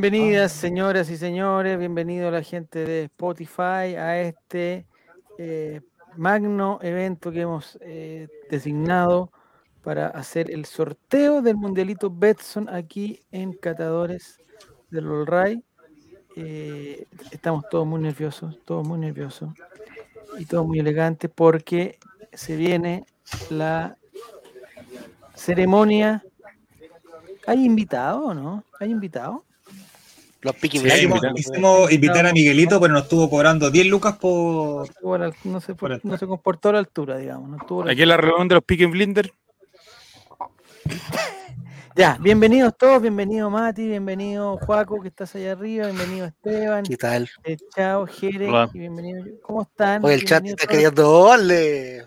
Bienvenidas, señoras y señores, bienvenido a la gente de Spotify a este eh, magno evento que hemos eh, designado para hacer el sorteo del Mundialito Betson aquí en Catadores del Olray. Eh, estamos todos muy nerviosos, todos muy nerviosos y todos muy elegantes porque se viene la ceremonia. ¿Hay invitado o no? ¿Hay invitado? Los Peaky Sí, Blinders. invitar, quisimos invitar a Miguelito, pero nos estuvo cobrando 10 lucas por. No, se, Por no esto. se comportó a la altura, digamos. No estuvo Aquí en la reunión de los Pick Blinder. Ya, bienvenidos todos, bienvenido Mati, bienvenido Juaco, que estás allá arriba, bienvenido Esteban, ¿Qué tal? eh, chao Jere, y bienvenido. ¿Cómo están? Oye, el chat está todos. queriendo darle.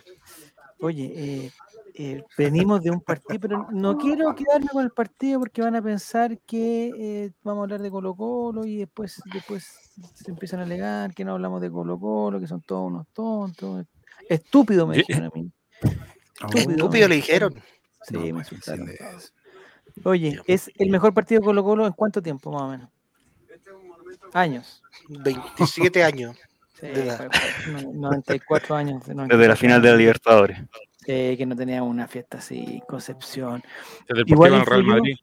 Oye, eh, eh, venimos de un partido, pero no quiero quedarme con el partido porque van a pensar que eh, vamos a hablar de Colo Colo y después, después se empiezan a alegar que no hablamos de Colo Colo, que son todos unos tontos. Estúpido me dijeron a mí. Estúpido le dijeron. Sí, me insultaron. Oye, ¿es el mejor partido de Colo Colo en cuánto tiempo más o menos? Años. 27 años. Sí, De edad. fue- fue no- 94 años. Desde la 94 final de la. Libertadores. Sí, que no teníamos una fiesta así, Concepción. Igual el Real Madrid.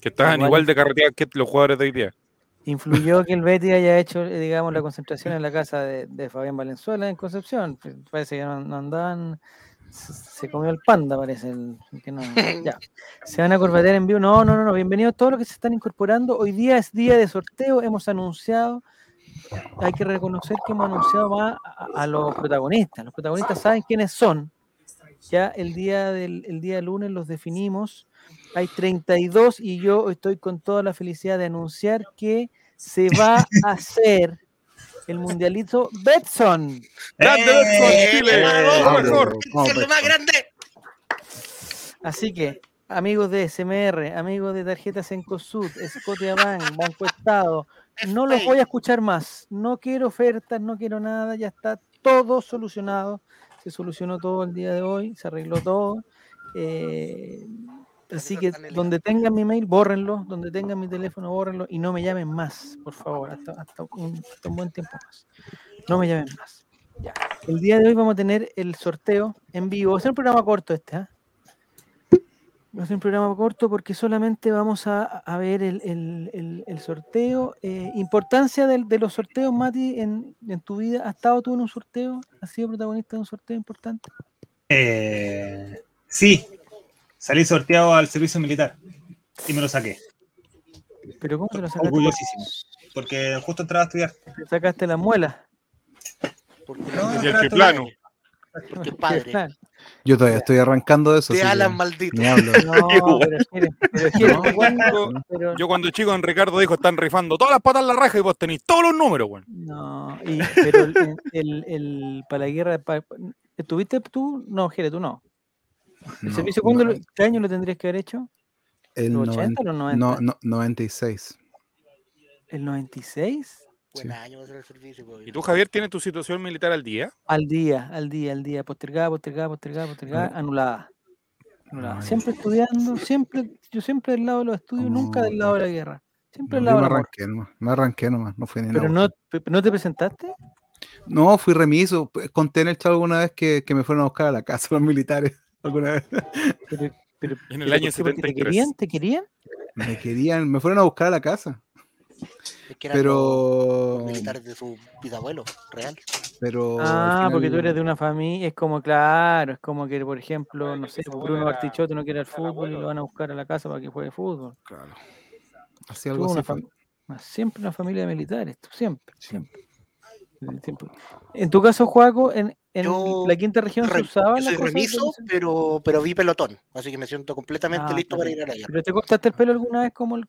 Que estaban igual igual de carretera que los jugadores de hoy día. Influyó que el Betty haya hecho, eh, digamos, la concentración en la casa de, de Fabián Valenzuela en Concepción. Pues, Parece que no, no andaban. Se, se comió el panda, parece. el- que no, ya. Se van a corbatear en vivo. No, no, no, no. Bienvenidos todos los que se están incorporando. Hoy día es día de sorteo. Hemos anunciado. Hay que reconocer que hemos anunciado más a, a los protagonistas. Los protagonistas saben quiénes son. Ya el día del el día lunes los definimos. Hay 32 y yo estoy con toda la felicidad de anunciar que se va a hacer el mundialito Betson. ¡Grande ¡Eh! Betson, Chile! ¡Lo mejor! Vamos, ¡Es lo Betson. más grande! Así que, amigos de SMR, amigos de Tarjetas Encosud, Scotiabank, Banco Estado, no los voy a escuchar más. No quiero ofertas, no quiero nada, ya está todo solucionado. Se solucionó todo el día de hoy, se arregló todo. Eh, así que donde tengan mi mail, bórrenlo, donde tengan mi teléfono, bórrenlo y no me llamen más, por favor, hasta, hasta un, hasta un buen tiempo más. No me llamen más. Ya. El día de hoy vamos a tener el sorteo en vivo. Ser un programa corto este, ¿ah? Va a ser un programa corto porque solamente vamos a, a ver el, el- el- el sorteo. Eh, importancia del- de los sorteos, Mati, en, en tu vida. ¿Has estado tú en un sorteo? ¿Has sido protagonista de un sorteo importante? Eh, sí, salí sorteado al servicio militar y me lo saqué. ¿Pero cómo te lo sacaste? Orgullosísimo. Porque justo entraba a estudiar. ¿Te sacaste la muela? Porque No, el triplano. Porque es padre. Yo todavía estoy arrancando de eso. Que Alan maldito. No, pero Jere, pero Yo cuando chico en Ricardo dijo están rifando todas las patas en la raja y vos tenéis todos los números, weón. No, y- pero el, el, el- para la guerra, pa- ¿estuviste tú? No, Jere, tú no. ¿El No, servicio cuándo no, qué año lo tendrías que haber hecho? el ¿Los 80 o los 90? No, no, 96. ¿El 96? Buen año va a ser el servicio. pues. ¿Y tú, Javier, tienes tu situación militar al día? Al día, al día, al día, postergada, postergada, postergada, postergada, anulada. Anulada. Siempre estudiando, siempre, yo siempre del lado de los estudios, nunca del lado de la guerra. Siempre del No, yo lado me del amor. arranqué nomás. Me arranqué nomás. No fui ni Pero nada. no, pe- ¿no te presentaste? No, fui remiso. Conté en el chat alguna vez que, que me fueron a buscar a la casa los militares. Alguna vez. Pero, pero, En el pero año ¿por qué? ¿Porque ¿Te 73. querían? ¿Te querían? Me querían, me fueron a buscar a la casa. Es que los- Pero. los militares de su bisabuelo, real. Pero. Ah, porque tú eres de una familia, es como, claro, es como que, por ejemplo, no sé, Bruno Bartichotto no quiere el fútbol y lo van a buscar a la casa para que juegue fútbol. Claro. Así Tú algo una así fue. fam- Siempre una familia de militares, tú siempre, Sí. siempre. En tu caso, Juaco, en, en Yo la quinta región se usaba yo la soy de remiso, televisión? pero, pero vi pelotón. Así que me siento completamente Ah, listo para ir a la guerra. ¿Pero te cortaste el pelo alguna vez como, el,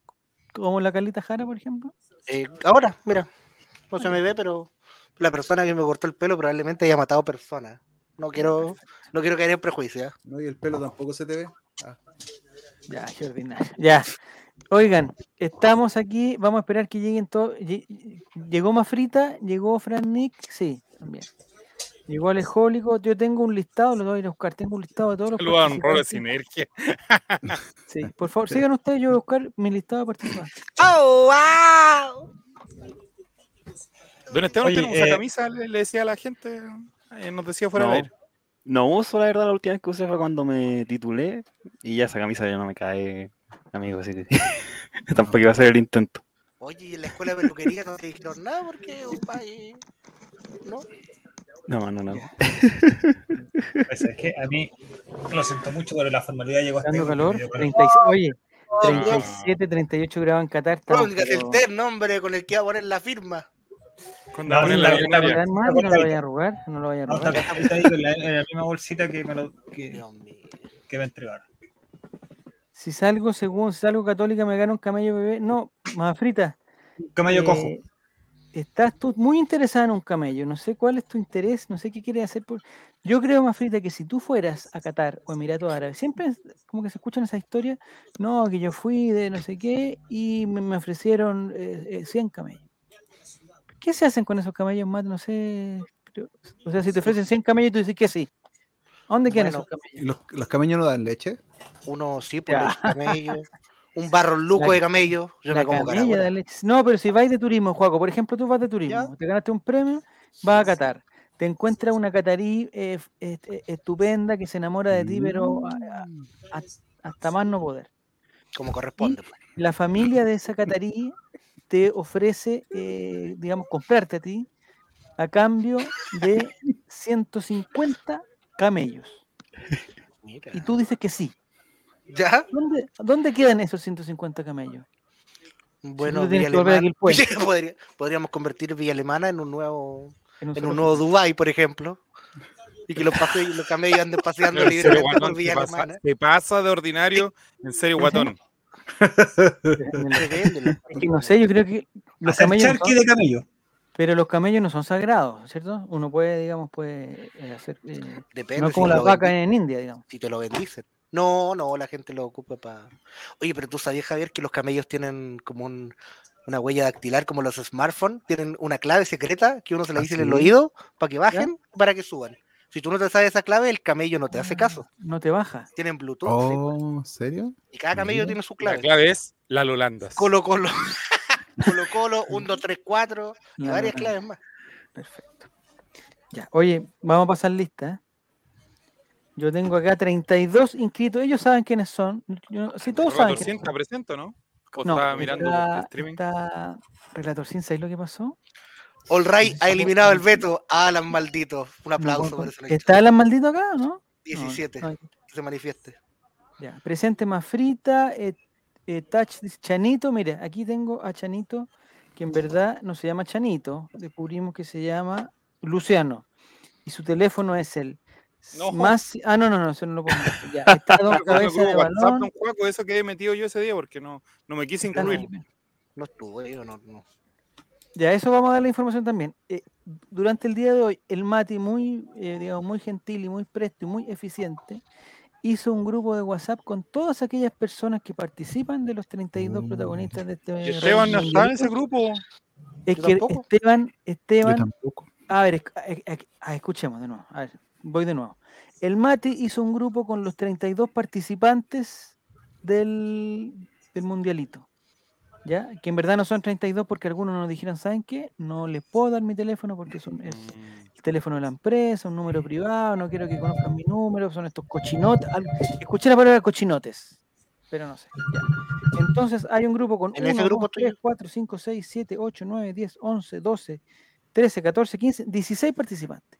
como la Carlita Jara, por ejemplo? Eh, ahora, mira, no se me ve, pero la persona que me cortó el pelo probablemente haya matado personas. No quiero, no quiero caer en prejuicio. ¿eh? No, y el pelo tampoco se te ve. Ya, qué ordinario. Ya. Oigan, estamos aquí, vamos a esperar que lleguen todos. lle- Llegó Mafrita, llegó Fran Nick, sí, también. Igual es jólico. Yo tengo un listado, lo voy a ir a buscar. Tengo un listado de todos los Saludos a un rol de sinergia. Sí, por favor, sigan ustedes. Yo voy a buscar mi listado de participantes. ¡Oh, wow! Don Esteban, Oye, ¿usted no usa eh, camisa? Le, le decía a la gente, eh, nos decía fuera No, de aire. no uso, la verdad, la última vez que usé fue cuando me titulé y ya esa camisa ya no me cae, amigo, así que tampoco iba a ser el intento. Oye, y en la escuela de peluquería no te dijeron nada porque, oye, ¿no? No, no, no. Pues es que a mí lo siento mucho, pero la formalidad llegó hasta Dando calor. me dio calor. 36, oye, Oh, 37, 38 grados en Qatar. Póngase el pero- ter, nombre con el que va a poner la firma. No, ponen la- la la-. No lo vaya a arrugar. No lo vaya a No, está arrugar. está ahí la, en la misma bolsita que me, lo, que, que me entregaron. Si salgo, según si salgo católica, me gano un camello bebé. No, más frita. Camello eh, cojo. Estás tú muy interesada en un camello. No sé cuál es tu interés, no sé qué quieres hacer. Por... Yo creo, más frita, que si tú fueras a Qatar o Emiratos Árabes, siempre como que se escuchan esa historia. No, que yo fui de no sé qué y me, me ofrecieron eh, eh, 100 camellos. ¿Qué se hacen con esos camellos, Matt? No sé. o sea, si te ofrecen 100 camellos, tú dices que sí. ¿A dónde quedan Bueno, esos camellos? ¿Y los, los camellos no dan leche? Uno sí, por Ya. los camellos. Un barro luco de camello. Yo La me como camella. No, pero si vais de turismo, Juaco, por ejemplo, tú vas de turismo, te ganaste un premio, vas a Qatar, te encuentras una catarí eh, est- eh, estupenda que se enamora de ti, pero a- a- a- hasta más no poder. Como corresponde. pues. La familia de esa catarí te ofrece, eh, digamos, comprarte a ti a cambio de 150 camellos. Mira. Y tú dices que sí. ¿Ya? ¿Dónde, dónde quedan esos 150 camellos? Bueno, Villa Alemana-. Podría- podríamos convertir Villa Alemana en un nuevo, En un en solo un nuevo Dubai, por ejemplo. Y que los, pase- los camellos anden paseando libremente guatón, por te Villa pasa, Alemana. te pasa de ordinario, en serio, guatón. Es que no sé, yo creo que los camellos no son- de camello. pero los camellos no son sagrados, ¿cierto? Uno puede, digamos, puede eh, hacer eh, Depende no como las vacas en India, digamos. si te lo bendicen. No, no, la gente lo ocupa para. Oye, pero tú sabías, Javier, que los camellos tienen como un- una huella dactilar, como los smartphones, tienen una clave secreta que uno se la ¿Ah, dice en el sí? oído para que bajen, para que suban. Si tú no te sabes esa clave, el camello no te hace caso. No te baja. Tienen Bluetooth. sí, pues. Oh, ¿en serio? Y cada camello tiene su La clave. clave es la Lolandas. Colo Colo. Colo Colo, 1, 2, 3, 4 y varias claves más. Perfecto. Ya, oye, vamos a pasar lista. Yo tengo acá 32 inscritos. Ellos saben quiénes son. Yo- si todos saben Relator quiénes 100 son. está presente, ¿no? ¿O No, estaba mirando está, el streaming? está Relator 100, ¿sabes lo que pasó? All Right ha eliminado el veto a Alan Maldito. Un aplauso No, por eso. ¿Está Alan maldito acá o no? No, 17. no, Que se manifieste. Ya, presente más frita, eh, eh, touch, dice Chanito, mire, aquí tengo a Chanito, que en verdad no se llama Chanito, descubrimos que se llama Luciano, y su teléfono es el No. más, ah, no, no, no, eso no lo pongo, ya, está Don Cabeza de WhatsApp, Balón, don Juaco, eso que he metido yo ese día porque no, no me quise incluir. No estuve, yo no, no. ya, eso vamos a dar la información también. Eh, durante el día de hoy, el Mati, muy, eh, digamos, muy gentil y muy presto y muy eficiente, hizo un grupo de WhatsApp con todas aquellas personas que participan de los 32 Mm. protagonistas de este Esteban no está en ese grupo. Es Yo que tampoco. Esteban, Yo Esteban, tampoco. a ver, esc- a- a- a- escuchemos de nuevo, a ver, voy de nuevo. El Mati hizo un grupo con los 32 participantes del, del mundialito. ¿Ya? Que en verdad no son 32 porque algunos nos dijeron, ¿saben qué? No les puedo dar mi teléfono porque son, es el teléfono de la empresa, un número privado, no quiero que conozcan mi número, son estos cochinotes. Escuché la palabra cochinotes, pero no sé. ya. Entonces hay un grupo con En 1, ese grupo 2, estoy 3, yo. 4, 5, 6, 7, 8, 9, 10, 11, 12, 13, 14, 15, 16 participantes.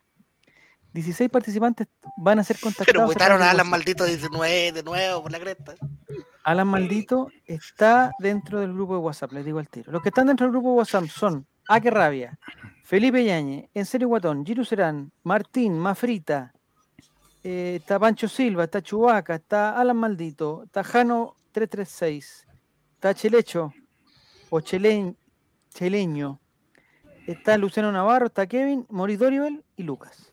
16 participantes van a ser contactados. Pero a votaron a Alan. Maldito 19 de nuevo por la cresta. Alan Maldito está dentro del grupo de WhatsApp, les digo al tiro. Los que están dentro del grupo de WhatsApp son Aque Rabia, Felipe Yañez, En Serio Guatón, Giru Serán, Martín, Mafrita, eh, está Pancho Silva, está Chubaca, está Alan Maldito, está Jano 336, está Chelecho o Cheleñ- Cheleño, está Luciano Navarro, está Kevin, Moris Doribel y Lucas.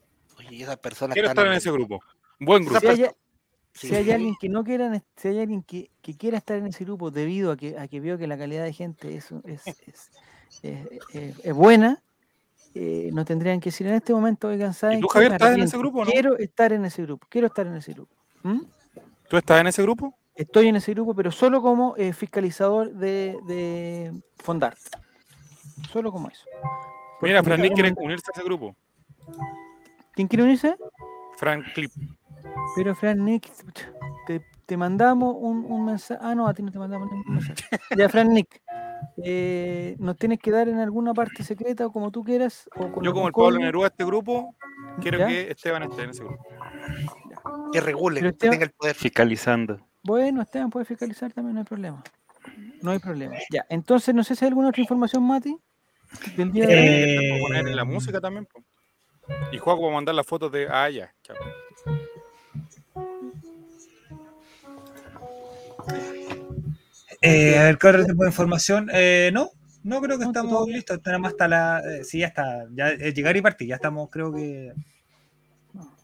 Y Quiero estar en ese grupo. Buen grupo. Si hay, Sí. si hay alguien que no quiera, si hay alguien que, que quiera estar en ese grupo debido a que, a que vio que la calidad de gente es, es, es, es- es- es buena, eh, nos tendrían que decir en este momento, oigan, ¿saben tú, qué? Javier, estás en ese grupo o no? Quiero estar en ese grupo, quiero estar en ese grupo. ¿Mm? ¿Tú estás en ese grupo? Estoy en ese grupo, pero solo como eh, fiscalizador de, de Fondart. Solo como eso. Porque Mira, me Fran Nick cago quiere unirse a ese grupo. ¿Quién quiere unirse? Fran Clip. Pero Fran Nick, te, te mandamos un, un mensaje. Ah, no, a ti no te mandamos ningún mensaje. Ya, Fran Nick, eh, nos tienes que dar en alguna parte secreta o como tú quieras. O con Yo como el Pablo. Neruda de este grupo, quiero ¿Ya? que Esteban esté en ese grupo. Que regule, Pero que Esteban- tenga el poder. Fiscalizando. Bueno, Esteban puede fiscalizar también, no hay problema. No hay problema. Ya, entonces no sé si hay alguna otra información, Mati. Del día de. Eh, poner en la música también. Y Juaco va a mandar las fotos de. Ah, ya. chao. Eh, a ver, ¿qué otro tipo de información? Eh, no, no creo que estamos todo- listos. Tenemos hasta la. eh, sí, ya está. Ya llegar y partir. Ya estamos, creo que.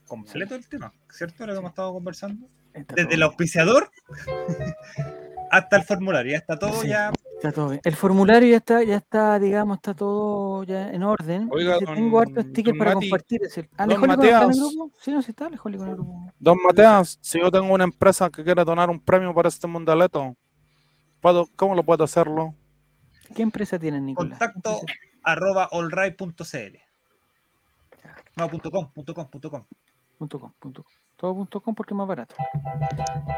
completo el tema, ¿cierto? Lo que hemos estado conversando. Desde el auspiciador hasta el formulario. Ya está todo Sí. ya. Está todo bien. El formulario ya está, ya está, digamos, está todo ya en orden. Oiga, tengo harto don- sticker don para Mati, compartir. Es el, don ¿Alejólico no está en el Mateas. grupo? Sí, no, sí está el grupo. Don Mateas, si yo tengo una empresa que quiere donar un premio para este mundialeto, ¿puedo, ¿cómo lo puedo hacerlo? ¿Qué empresa tienen, Nicolás? ¿Qué Contacto arroba allright.cl. No, punto com, punto com, punto com. Punto com, punto com. Todo punto com porque es más barato.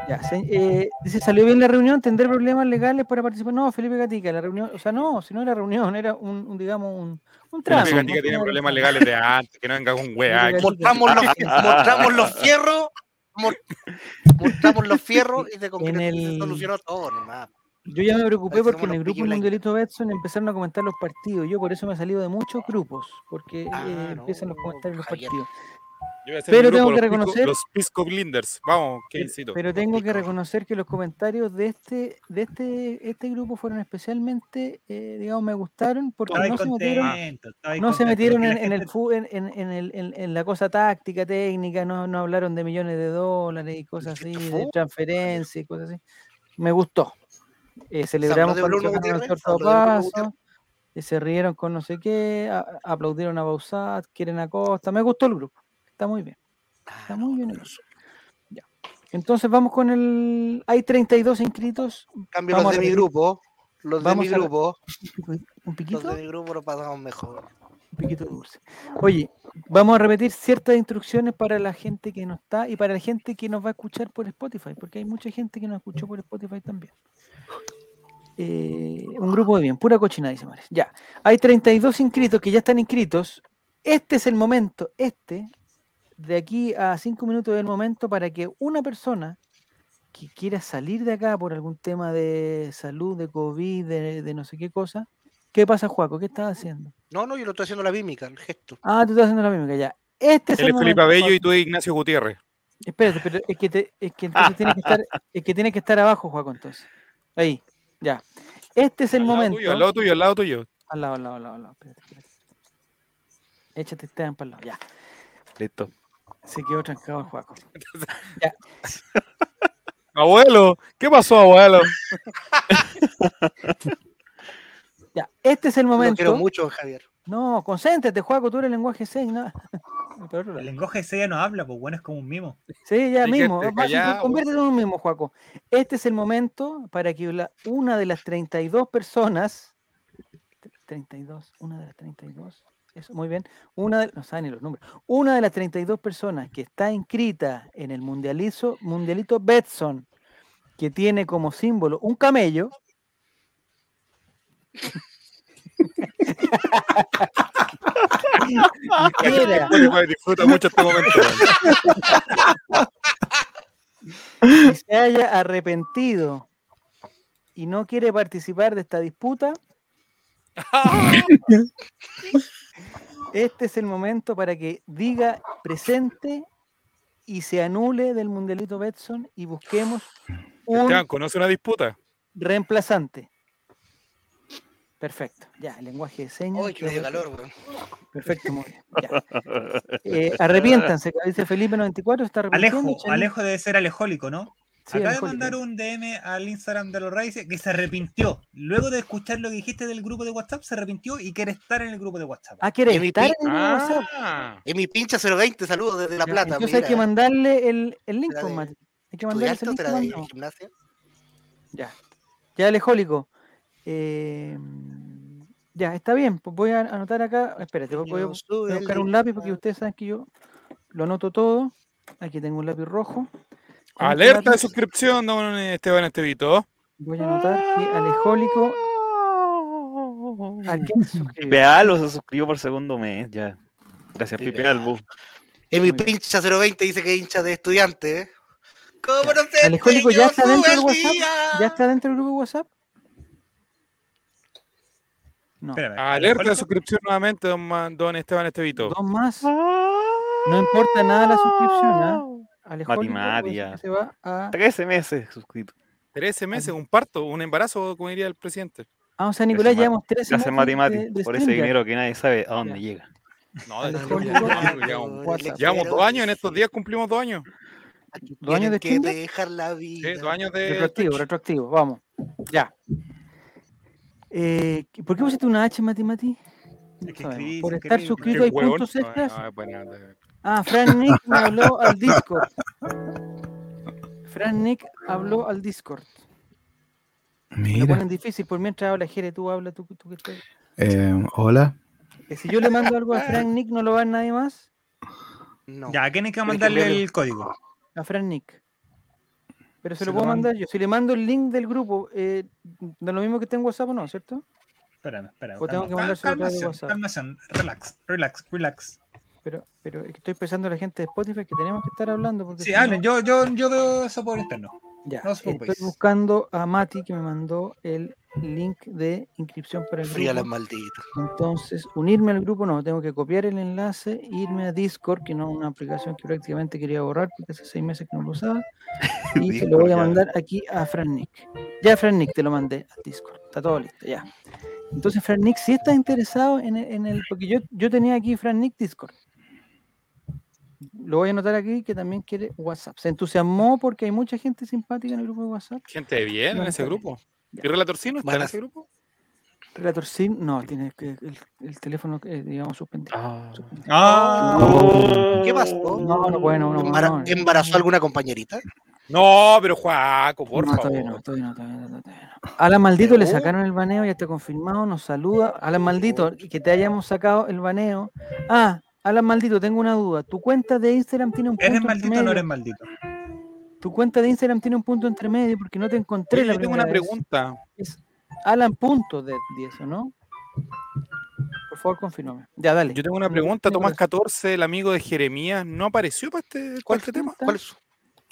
Ya, se- eh, dice, ¿salió bien la reunión? ¿Tendré problemas legales para participar? No, Felipe Gatica, la reunión, o sea, no, si no era reunión, era un, un, digamos, un, un Felipe. Gatica ¿no? tiene problemas legales de antes, que no venga con weá. Mostramos los, mostramos los fierros, mo- mostramos los fierros y En y se solucionó todo nomás. Yo ya me preocupé Parece porque en el grupo. Mundialito Betson empezaron a comentar los partidos. Yo por eso me he salido de muchos grupos, porque Ah, eh, empiezan los no, comentarios de los Javier. partidos. Yo voy a hacer Pero tengo que reconocer- Los Pisco Blinders. Vamos, ¿qué incito? Pero tengo que reconocer que los comentarios de este de este este grupo fueron especialmente, eh, digamos, me gustaron porque no se metieron, contento. no se metieron porque en, la en el en, en- en el- en- en la cosa táctica, técnica, no, no hablaron de millones de dólares y cosas así, ¿Esto de fue? transferencia y cosas así. Me gustó. Eh, celebramos Bruno paso, eh, se rieron con no sé qué, a- aplaudieron a Bausat, quieren a Costa. Me gustó el grupo. Está muy bien. Está muy bien el. Ya. Entonces vamos con el. Hay 32 inscritos. Cambio, Vamos los de mi grupo, los de Vamos mi a- grupo, ¿Un los piquito? de mi grupo lo pasamos mejor. Un piquito dulce. Oye, vamos a repetir ciertas instrucciones para la gente que no está y para la gente que nos va a escuchar por Spotify, porque hay mucha gente que nos escuchó por Spotify también. Eh, un grupo de bien, pura cochinada, dice Mares. Ya, hay 32 inscritos que ya están inscritos. Este es el momento, este, de aquí a 5 minutos del momento para que una persona que quiera salir de acá por algún tema de salud, de COVID, de, de no sé qué cosa. ¿Qué pasa, Juaco? ¿Qué estás haciendo? No, no, yo lo estoy haciendo la mímica, el gesto. Ah, tú estás haciendo la misma ya. Este es Él el es Felipe Abello y tú eres Ignacio Gutiérrez. Espérate, pero es que, te- es que entonces tiene que estar, es que tiene que estar abajo, Juaco, entonces. Ahí, ya. Este es el al lado momento. tuyo, al lado tuyo, al lado tuyo. Al lado, al lado, al lado, al lado. Espérate, espérate. Échate Esteban para el lado, ya. Listo. Se quedó trancado el Juaco. Abuelo, ¿qué pasó, abuelo? Ya, este es el Lo quiero momento. mucho, Javier. No, concéntrate, Juaco, tú eres lenguaje 6, ¿no? El lenguaje ese ya no habla, pues bueno, es como un mimo. Sí, ya mismo. Conviértete en un mismo, Juaco. Este es el momento para que la- una de las 32 personas. 32, una de las 32. Eso, muy bien. Una de, no saben ni los números. Una de las 32 personas que está inscrita en el mundializo, mundialito Betson, que tiene como símbolo un camello. disfruta mucho este momento. y se haya arrepentido y no quiere participar de esta disputa, este es el momento para que diga presente y se anule del mundialito Betson y busquemos un Esteban, ¿conoce una disputa? reemplazante. Perfecto, ya, el lenguaje de señas. Uy, que me dio calor, weón. Perfecto, muy bien. ya. Eh, arrepiéntanse, dice Felipe 94, está Alejo, arrepintiendo. Alejo debe ser alejólico, ¿no? Sí, Acaba de mandar un DM al Instagram de los Raíces que se arrepintió. Luego de escuchar lo que dijiste del grupo de WhatsApp, se arrepintió y quiere estar en el grupo de WhatsApp. Ah, ¿quieres En estar en el grupo de WhatsApp? Ah, Es mi pincha 020, saludos desde La Plata. Entonces hay que mira. mandarle el, el link, ¿Será pues, Mati. Hay que mandarle ese ¿Estudiante o link. de gimnasia? Ya. Ya, Alejólico. Eh, ya, está bien. Pues voy a anotar acá. Espérate, voy, voy a voy el buscar un lápiz porque ustedes saben que yo lo anoto todo. Aquí tengo un lápiz rojo. Este alerta de suscripción, don Esteban Estevito. Voy a anotar que Alejólico. ¿A quién se suscribió? Pipealo se suscribió por segundo mes, ya. Gracias, Sí, Pipe Albo. En mi Muy bien. pincha 020 dice que es hincha de estudiante. ¿eh? ¿Cómo no sé? Alejólico ya está dentro del el WhatsApp. ¿Ya está dentro del grupo de WhatsApp? No. Espérame, Alerta de suscripción nuevamente, don, don Esteban Estevito. Dos más. No importa nada la suscripción, ¿ah? Alejólico, Que se va a... 13 meses suscrito. 13 meses, un parto, un embarazo, como diría el presidente. Ah, o sea, Nicolás, llevamos 13 Gracias, meses Mati Mati, de- por ese dinero que nadie sabe a dónde llega. No, llevamos, dos años, en estos días cumplimos dos años. ¿Dos años de que dejar la vida. Sí, dos años de. Retroactivo, retroactivo, vamos. Ya. Eh, ¿Por qué pusiste una H, Es que sabemos. escribí Por estar suscrito hay puntos extras. no, Ah, Fran Nick me habló al Discord. Fran Nick habló al Discord. Lo Mira. ponen difícil, por mientras habla Jere, tú habla, tú, tú que estás- Eh, hola. Que si yo le mando algo a Fran Nick, ¿no lo va a ver nadie más? No. Ya, ¿a quién hay que mandarle el código? A Fran Nick. Pero se Se lo lo puedo mandar yo. Si le mando el link del grupo, eh, ¿de lo mismo que tengo en WhatsApp o no, cierto? Espérame, espérame. O tengo calma, que mandárselo WhatsApp. relax, relax, relax. Pero, pero estoy pensando a la gente de Spotify que tenemos que estar hablando. Porque Sí, si no- hablen, yo, yo, yo veo eso por interno. Ya, no estoy buscando a Mati que me mandó el link de inscripción para el Fría las grupo. malditas. Entonces, unirme al grupo no, tengo que copiar el enlace, irme a Discord, que no es una aplicación que prácticamente quería borrar porque hace seis meses que no lo usaba. Y se lo voy a mandar aquí a Fran Nick. Ya, Fran Nick, te lo mandé a Discord. Está todo listo, ya. Entonces, Fran Nick, si estás interesado en el, en el- Porque yo, yo tenía aquí Fran Nick Discord. Lo voy a anotar aquí que también quiere WhatsApp. Se entusiasmó porque hay mucha gente simpática en el grupo de WhatsApp. Gente de bien No, en ese grupo. Ya. ¿Y Relatorcino está en ese grupo? Relator Sim, no, tiene que el, el teléfono, eh, digamos, suspendido. Ah. suspendido. Ah, ¿Qué pasó? No, no puede, no, no, Embara- no, no. ¿Embarazó alguna compañerita? No, pero Juaco, por no, favor. todavía no, todavía no, todavía no, todavía no. Alan Maldito le sacaron el baneo, ya está confirmado, nos saluda. Alan Maldito, que te hayamos sacado el baneo. Ah, Alan Maldito, tengo una duda. ¿Tu cuenta de Instagram tiene un punto ¿Eres entre maldito o no eres maldito? Tu cuenta de Instagram tiene un punto entre medio porque no te encontré Oye, la yo tengo una vez. pregunta. Es Alan punto de 10, ¿o no? Por favor, confírmame. Ya, dale. Yo tengo una pregunta. Tomás no. 14, el amigo de Jeremías, ¿no apareció para este, para este tema? ¿Cuál es?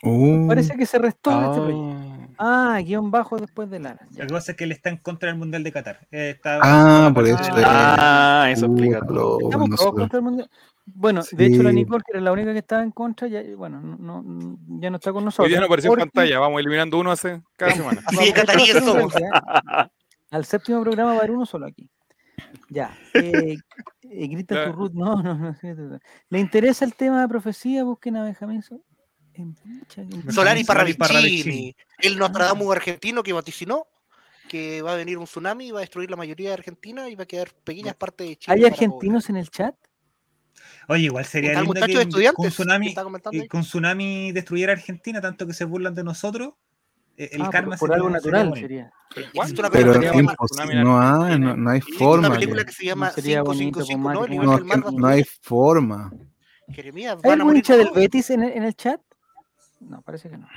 Uh, Parece que se restó este proyecto. Ah. Guión bajo después del Alan. ya. Lo que pasa es que él está en contra del Mundial de Qatar. Eh, está- Ah, por eso. Ah, eso explica Puta, todo. lo- Estamos no todos sé. contra el mundial. Bueno, de hecho la Sí. Nicole, que era la única que estaba en contra, ya, bueno, no, no- ya no está con Hoy nosotros. día no apareció en pantalla. Vamos eliminando uno hace cada semana. De a cataríes. Al séptimo programa va a haber uno solo aquí. Ya. Eh, eh, grita tu Ruth. No, no, no. ¿Le interesa el tema de profecía? Busquen a Benjamín. Sol- Solari Parravicini, el Nostradamus argentino que vaticinó que va a venir un tsunami y va a destruir la mayoría de Argentina y va a quedar pequeñas partes de Chile. ¿Hay argentinos en el chat? Oye, igual sería lindo que de estudiantes con tsunami, que con tsunami destruyera Argentina, tanto que se burlan de nosotros. eh, El Ah, karma por, por sería- algo natural sería. Pero que. No hay, no, no hay existe forma. una película que- que se llama No sería bonito, 555, pues, ¿no? El Mati, nivel No, hay forma. Jeremías, ¿Hay algún hincha del. Betis en el, en el chat? No, parece que no.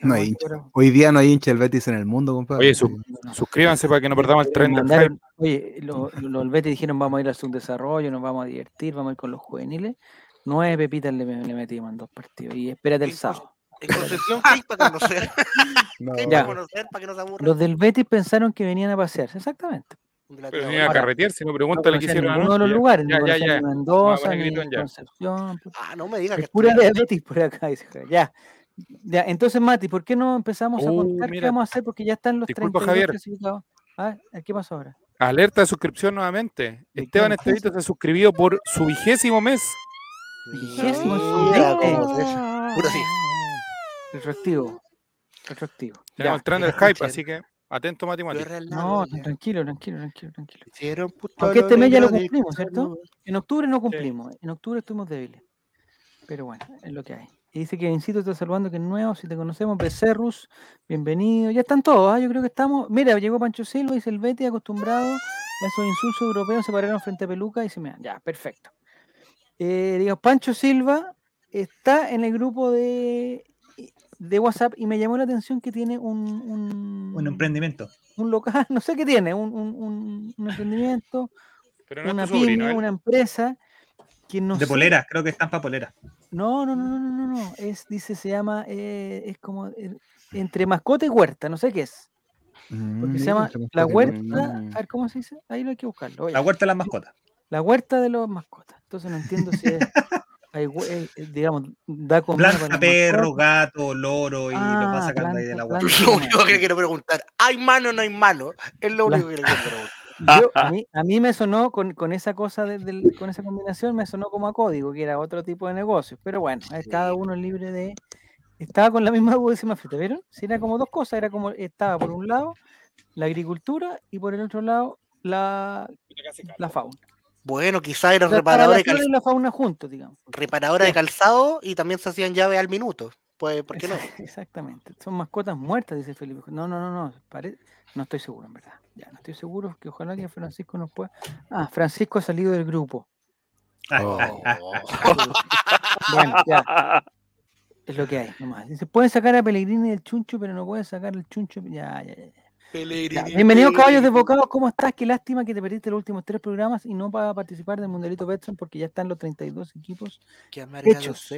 No hay hincha. Hoy día no hay hincha del Betis en el mundo, compadre. Oye, su- No. suscríbanse para que no perdamos el tren del Oye, lo- lo- los Betis dijeron vamos a ir al subdesarrollo, nos vamos a divertir, vamos a ir con los juveniles. Nueve pepitas le, le metimos en dos partidos. Y espérate el sábado. En Concepción, ¿qué hay para conocer? No. ¿Qué hay Ya. para conocer para que no se aburran? Los del Betis pensaron que venían a pasearse, exactamente. Pero ni a carretear, si no No pregúntale qué hicieron ninguno de los lugares, Ya, no ya, Mendoza, ni. Concepción. pues. Ah, no me digas que Es pura. Betis por acá, dice. Ya. Ya, entonces, Mati, ¿por qué no empezamos a Uh, contar qué vamos a hacer? Porque ya están los Disculpa, 32 Javier. clasificados. Ah, ¿qué pasó ahora? Alerta de suscripción nuevamente. ¿De Esteban? Estevito se ha suscribido por su vigésimo mes. Vigésimo, echa. Puro sí. Retroactivo. Retroactivo. Tenemos Ya. el tren del escuchen. hype, así que atento matemático. No, tranquilo, tranquilo, tranquilo, tranquilo. Hicieron puto Aunque este mes ya lo cumplimos, ¿cierto? En octubre no cumplimos. En octubre estuvimos débiles. Pero bueno, es lo que hay. Y dice que Incito está saludando que es nuevo, si te conocemos, Becerrus, bienvenido. Ya están todos, ¿ah? yo creo que estamos. Mira, llegó Pancho Silva, dice el Betty, acostumbrado a esos insultos europeos, se pararon frente a Peluca y se me Ya, perfecto. Eh, digamos, Pancho Silva está en el grupo de, de WhatsApp y me llamó la atención que tiene un, un, Un emprendimiento. un local, no sé qué tiene, un, un- un- un emprendimiento, Pero no una sobrino, pyme, ¿eh? una empresa que no De sé- polera, creo que están para polera. No, no, no, no, no, no, no. Es, dice, se llama, eh, es como eh, entre mascota y huerta, no sé qué es. Porque se llama la huerta, Mm. a ver cómo se dice, ahí lo hay que buscarlo. oye. La huerta de las mascotas. La huerta de los mascotas. Entonces no entiendo si es, hay hue- eh, digamos, da comida para las perro, gato, loro y los Ah, va sacando ahí de la planta. Lo único que quiero preguntar, ¿hay mano o no hay mano? Es lo único que le quiero preguntar. Yo- a, mí, a mí me sonó con, con esa cosa, de- del- con esa combinación, me sonó como a código, que era otro tipo de negocio. Pero bueno, eh, cada uno es libre de. Estaba con la misma duodécima fruta, ¿vieron? Si era como dos cosas, era como, estaba por un lado la agricultura y por el otro lado la, la fauna. Bueno, quizás eran reparadores de, flora cal- y la fauna juntos, digamos. reparadora de calzado y también se hacían llaves al minuto. Pues, ¿por qué no? Exa- Exactamente. Son mascotas muertas, dice Felipe. No, no, no, no. pare- No estoy seguro, en verdad. Ya, no estoy seguro que ojalá que Francisco nos pueda. Ah, Francisco ha salido del grupo. Ah, Oh. Bueno, ya. Es lo que hay, nomás. Dice, pueden sacar a Pellegrini del chuncho, pero no pueden sacar el chuncho. Ya, ya, ya. Pellegrini, Bienvenidos, caballos desbocados. ¿Cómo estás? Qué lástima que te perdiste los últimos tres programas y no para participar del Mundialito Betson porque ya están los 32 equipos. Qué Hechos.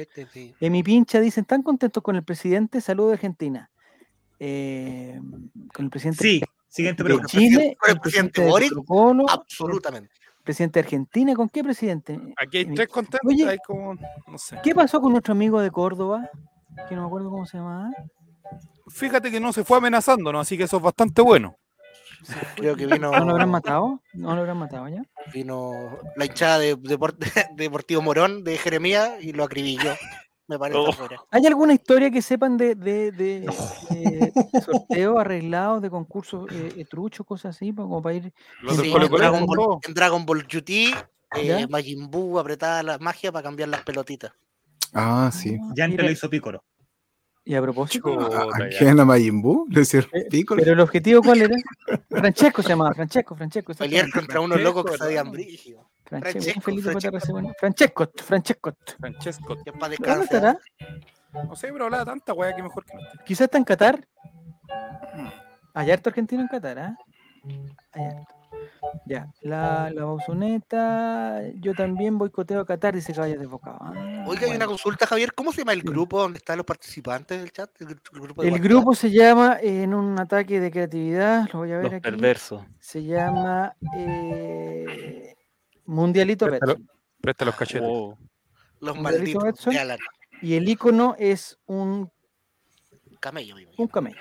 En mi pincha dicen, ¿están contentos con el presidente? Saludos de Argentina. Eh, con el presidente Sí, siguiente de pregunta. Chile, ¿Con el el presidente presidente de Boric? Colo-Colo, Absolutamente. el presidente de Argentina. ¿Con qué presidente? Aquí hay Mi- tres contentos, Oye. hay como, no sé. ¿Qué pasó con nuestro amigo de Córdoba? Que no me acuerdo cómo se llamaba. Fíjate que no se fue amenazándonos, así que eso es bastante bueno. Creo que vino, ¿No lo habrán matado? ¿No lo habrán matado ya? vino la hinchada de, Depor- Deportivo Morón de Jeremías y lo acribilló. Me parece Oh. ¿Hay alguna historia que sepan de, de, de, de sorteo arreglado, de concursos eh, eh, truchos, cosas así, como para ir? Sí, en, Dragon Ball, en Dragon Ball GT, eh, ¿Ya? Majin Buu apretaba la magia para cambiar las pelotitas. Ah, sí. Ah, Ya antes mira, lo hizo Pícoro. Y a propósito, ¿A quién a Majin Buu? ¿Le hicieron Eh, pico? pero el objetivo cuál era? Francesco se llamaba, Francesco, Francesco. Pelear contra unos locos que Francesco, sabían brígido. Francesco, Francesco, Francesco. Francesco, Francesco. Francesco. Que para ¿Dónde descansar. estará? No sé, pero hablaba tanta weá que mejor que no. Quizás está en Qatar. Hay harto argentino en Qatar, ¿ah? Hay harto. Ya, la, la bausoneta, yo también boicoteo a Qatar, dice Caballos Desbocados. Ah, Oiga, hay una bueno. consulta, Javier. ¿Cómo se llama el grupo donde están los participantes del chat? El, el grupo de El grupo se llama, eh, en un ataque de creatividad, lo voy a ver Los aquí, perversos. se llama eh, Mundialito Préstalo. Betson. Presta los cachetes. Oh, Los Mundialito malditos Betson. Y el icono es un, Camello, un camello,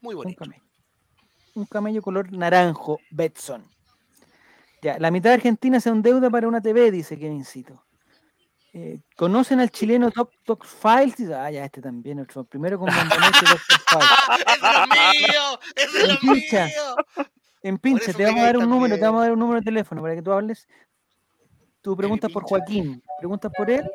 Muy un bonito. camello. Un camello color naranjo, Betson. Ya, la mitad de Argentina se endeuda para una TV, dice Kevincito. Eh, ¿Conocen al chileno Doc Doc Files? Ah, ya, este también, nuestro primero con Bambonete, Dr. Files. ¡Ese es lo mío! ¡Ese es lo Pincha. mío! En pinche, eso te vamos a dar un número, te vamos a dar un número de teléfono para que tú hables. Tú preguntas por pincha. Joaquín, preguntas por él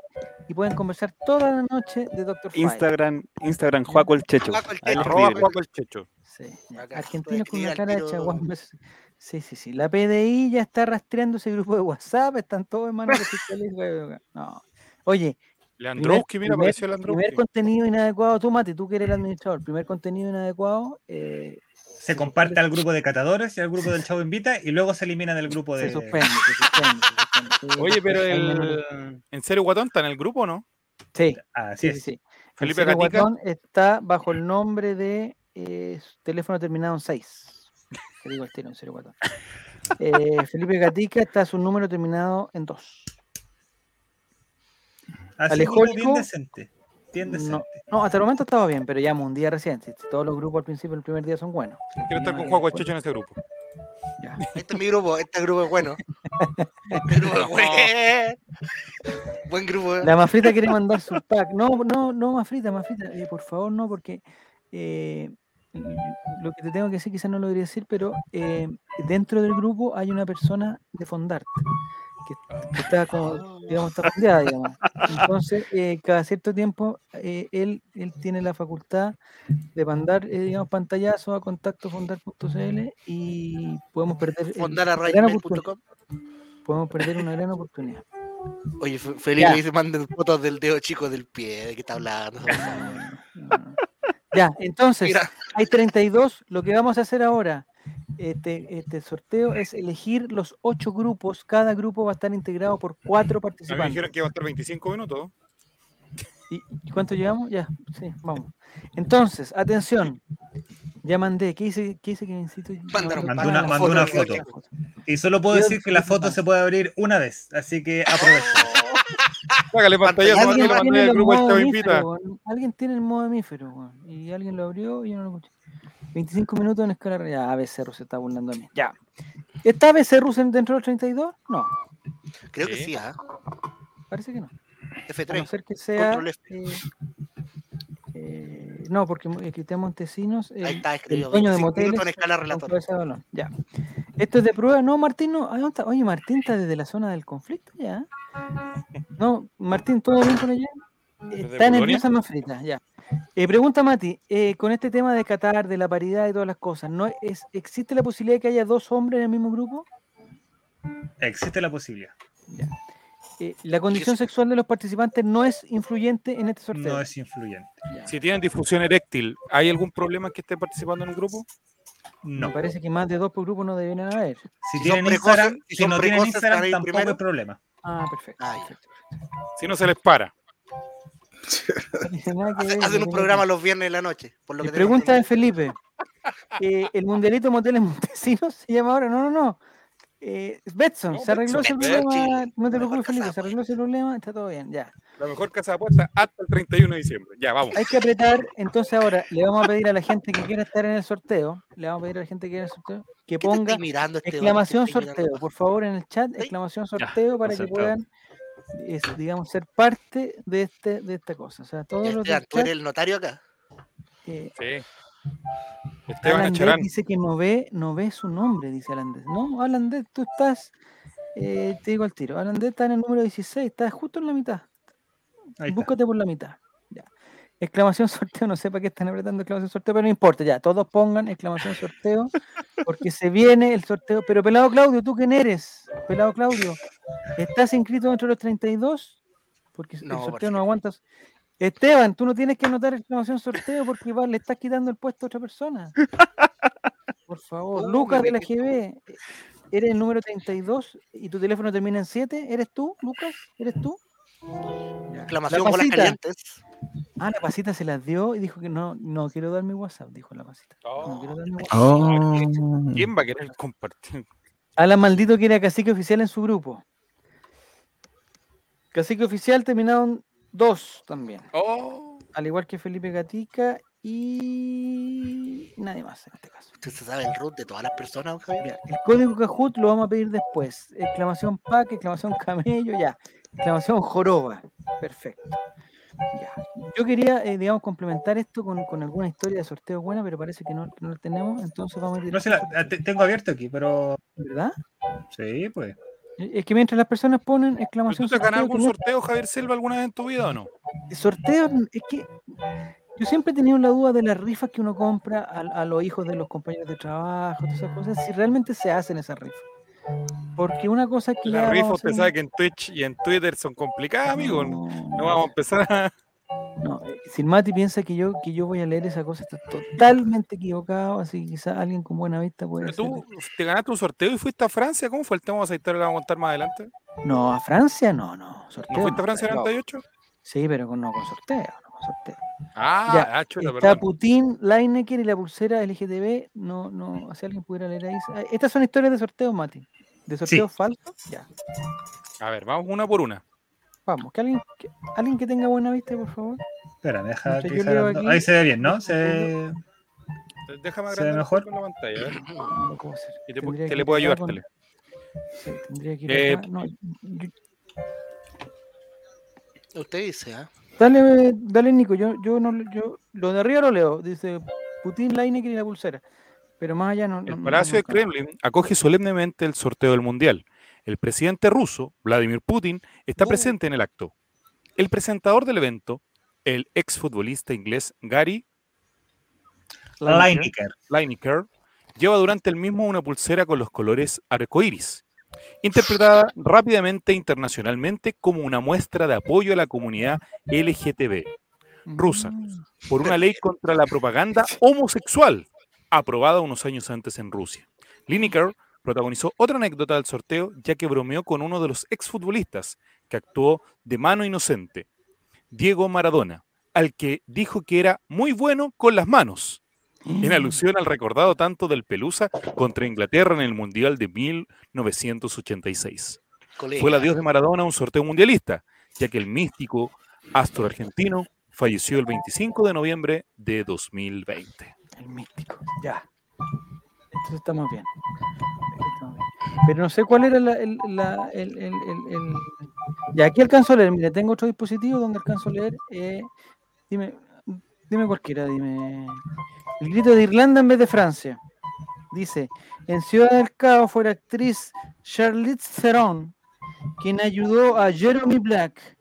y pueden conversar toda la noche de. Files. Instagram, Instagram, Juaco el Checho. Juaco el Checho. Sí, Argentinos con una cara de chaguán. pues, Sí, sí, sí. La PDI ya está rastreando ese grupo de WhatsApp, están todos en manos de fiscales. No. Oye, Leandrowski, mira, primer- apareció Leandrowski. primer contenido inadecuado, tú Mati, tú que eres el administrador, primer contenido inadecuado, eh, Se comparte al grupo de catadores y al grupo del Chavo Invita y luego se elimina del grupo de. se suspende, se suspende. se suspende. Sí, Oye, pero el. ¿En serio, Guatón está en el grupo o no? Sí, Así sí, sí, es. sí. El Felipe Gatica. Guatón está bajo el nombre de eh, su teléfono terminado en 6. Te digo el tiro, en Cero Guatón. Eh, Felipe Gatica está su número terminado en 2. Así un grupo bien Alejólico, decente. Bien decente. No, no, hasta el momento estaba bien, pero ya un día reciente. Todos los grupos al principio del primer día son buenos. Quiero estar con el después- Checho en ese grupo. ya. Este es mi grupo, este grupo es bueno. Grupo, güey. Buen grupo. eh. La Mafrita quiere mandar su pack. No, no, no, Mafrita, Mafrita, eh, por favor, no, porque eh, lo que te tengo que decir quizás no lo debería decir, pero eh, dentro del grupo hay una persona de Fondarte que, que está como, digamos, está fondeada, digamos. Entonces, eh, cada cierto tiempo, eh, él, él tiene la facultad de mandar, eh, digamos, pantallazos a contacto fondar.cl y podemos perder. Fondar.com. Podemos perder una gran oportunidad. Oye, Fe- Felipe manden fotos del dedo chico del pie. ¿De qué está hablando? No. Ya, entonces, Mira, hay 32. Lo que vamos a hacer ahora, este, este sorteo, es elegir los ocho grupos. Cada grupo va a estar integrado por cuatro A mí me participantes. dijeron que iba a estar 25 minutos. ¿Y y cuánto llevamos? Ya, sí, vamos. Entonces, atención. Ya mandé. ¿Qué dice, qué dice que necesito? Mandó una- mandó una foto. Y solo puedo decir que la foto se puede abrir una vez, así que aprovechen. Sácale Pantalla, Alguien tiene el grupo el modo Chavo Invita. weón. Alguien tiene el modo hemífero, weón, y alguien lo abrió y yo no lo escuché. 25 minutos en escala real. Ya, ABC Rus se está burlando de mí. Ya. ¿Está ABC Rus en- dentro de los 32? No, creo que Sí. ¿ah? parece que no. A no F3. ser que sea. Control F. eh, eh, no, porque eh, Cristian Montesinos, Ahí está escrito. dueño de 25 moteles, minutos en escala. Ya. Esto es de prueba. No, Martín, no. ¿a dónde está? Oye, Martín está desde la zona del conflicto ya. No, Martín, ¿todo bien por allá? ¿Desde Está nerviosa más frita, ya. Eh, pregunta Mati, eh, con este tema de Qatar, de la paridad y todas las cosas, ¿no es, ¿existe la posibilidad de que haya dos hombres en el mismo grupo? Existe la posibilidad. Eh, ¿La condición sexual de los participantes no es influyente en este sorteo? No es influyente. Ya. Si tienen difusión eréctil, ¿hay algún problema en que esté participando en un grupo? Me No. parece que más de dos por grupo no deben haber. Si Si tienen precoces- Instagram, si no tienen precoces, Instagram, están ahí tampoco primero. hay problema. Ah, perfecto. Ah, perfecto. Si no se les para. Hacen un programa los viernes de la noche. Por lo que pregunta de. Felipe. eh, ¿El mundialito Moteles Montesinos se llama ahora? No, no, no. Eh, Betson, No, se arregló ese Betson, problema. No te Mejor preocupes, Felipe, se arregló ese problema, está todo bien, ya. La mejor casa de apuestas hasta el 31 de diciembre. Ya, vamos. Hay que apretar, entonces ahora le vamos a pedir a la gente que quiera estar en el sorteo, le vamos a pedir a la gente que quiera el sorteo, que ¿Qué te ponga mirando este exclamación sorteo, mirando? por favor, en el chat, exclamación sorteo para que puedan, es, digamos, ser parte de este de esta cosa. O sea, todos los Esteban, ¿tú chat, eres el notario acá? eh, Sí. Esteban Alan dice que no ve, no ve su nombre, dice Alan Dead. No, Alan Dead, tú estás, eh, te digo al tiro, Alan Dead está en el número 16, está justo en la mitad. Ahí está. Búscate por la mitad. Ya. Exclamación sorteo, no sé para qué están apretando exclamación sorteo, pero no importa, ya, todos pongan exclamación sorteo, porque se viene el sorteo. Pero pelado Claudio, ¿tú quién eres? Pelado Claudio, ¿estás inscrito dentro de los 32? Porque el sorteo no aguantas. Esteban, tú no tienes que anotar exclamación sorteo porque va- le estás quitando el puesto a otra persona. Por favor, Oh, Lucas de la. GB, eres el número 32 y tu teléfono termina en 7. ¿Eres tú, Lucas? ¿Eres tú? Exclamación La bolas pasita. calientes. Ah, la pasita se las dio y dijo que no, no quiero dar mi WhatsApp, dijo la pasita. No quiero dar mi WhatsApp. Oh. ¿Quién va a querer compartir? Alan Maldito quiere a Cacique Oficial en su grupo. Cacique Oficial terminado en 2 también. Oh, Al igual que Felipe Gatica y nadie más en este caso. Usted se sabe el root de todas las personas, Javier. El código Kahoot lo vamos a pedir después. Exclamación pack, exclamación camello, ya. Exclamación joroba. Perfecto. Ya. Yo quería, eh, digamos, complementar esto con, con alguna historia de sorteo buena, pero parece que no, no la tenemos, entonces vamos a ir No sé, la- tengo abierto aquí, pero sorteo, ¿Verdad? sí, pues. Es que mientras las personas ponen ¿Pero exclamación ¿Tú te has ganado sorteo, algún sorteo, Javier Silva, alguna vez en tu vida o no? sorteos, es que yo siempre he tenido la duda de las rifas que uno compra a, a los hijos de los compañeros de trabajo, todas esas cosas, si realmente se hacen esas rifas. Porque una cosa es que Las rifas, usted sabe que en Twitch y en Twitter son complicadas, amigo. No, vamos a empezar a... No, eh, si Mati piensa que yo, que yo voy a leer esa cosa, está totalmente equivocado, así que quizás alguien con buena vista puede Pero tú te ganaste un sorteo y fuiste a Francia. ¿Cómo fue el tema? Esa historia la vamos a contar más adelante. No, a Francia no, no. Sorteo, ¿No fuiste a Francia en no. 98? Sí, pero con, no con sorteo, no con sorteo. Ah, Ya, ah, Está perdón. Putin, Lineker y la pulsera LGTB. No, no, si alguien pudiera leer ahí. Ah, Estas son historias de sorteo, Mati. ¿De sorteo falso? Ya. A ver, vamos una por una. Vamos, que alguien, que, alguien que tenga buena vista, por favor. Espera, deja que aquí- Ahí se ve bien, ¿no? Se Déjame ¿Se ve agrandar mejor? poco la pantalla. a ver. Y te que le puedo empezar ayudar, con- tele. Sí, tendría que ir Eh, acá. No, yo- Usted dice, ¿ah? dale, dale, Nico. Yo, yo no, yo lo de arriba lo leo. Dice Putin, Lineker y la pulsera. Pero más allá no. no- El no- Palacio no de. Kremlin acoge solemnemente el sorteo del Mundial. El presidente ruso, Vladimir Putin, está Oh. presente en el acto. El presentador del evento, el exfutbolista inglés Gary Lineker. Lineker, lleva durante el mismo una pulsera con los colores arcoíris, interpretada rápidamente internacionalmente como una muestra de apoyo a la comunidad LGTB rusa. Mm. por una ley contra la propaganda homosexual, aprobada unos años antes en Rusia. Lineker protagonizó otra anécdota del sorteo, ya que bromeó con uno de los exfutbolistas que actuó de mano inocente, Diego Maradona, al que dijo que era muy bueno con las manos, en alusión al recordado tanto del Pelusa contra Inglaterra en el Mundial de 1986. Colega. Fue el adiós de Maradona a un sorteo mundialista, ya que el místico astro argentino falleció el 25 de noviembre de 2020. El místico, ya. Entonces estamos bien. Bien. Pero no sé cuál era la, el, el- el- el- Ya, aquí alcanzo a leer. Mira, tengo otro dispositivo donde alcanzo a leer. eh, dime, dime cualquiera, dime. El grito de Irlanda en vez de Francia. Dice, en Ciudad del Cabo fue la actriz Charlize Theron quien ayudó a Jeremy Black,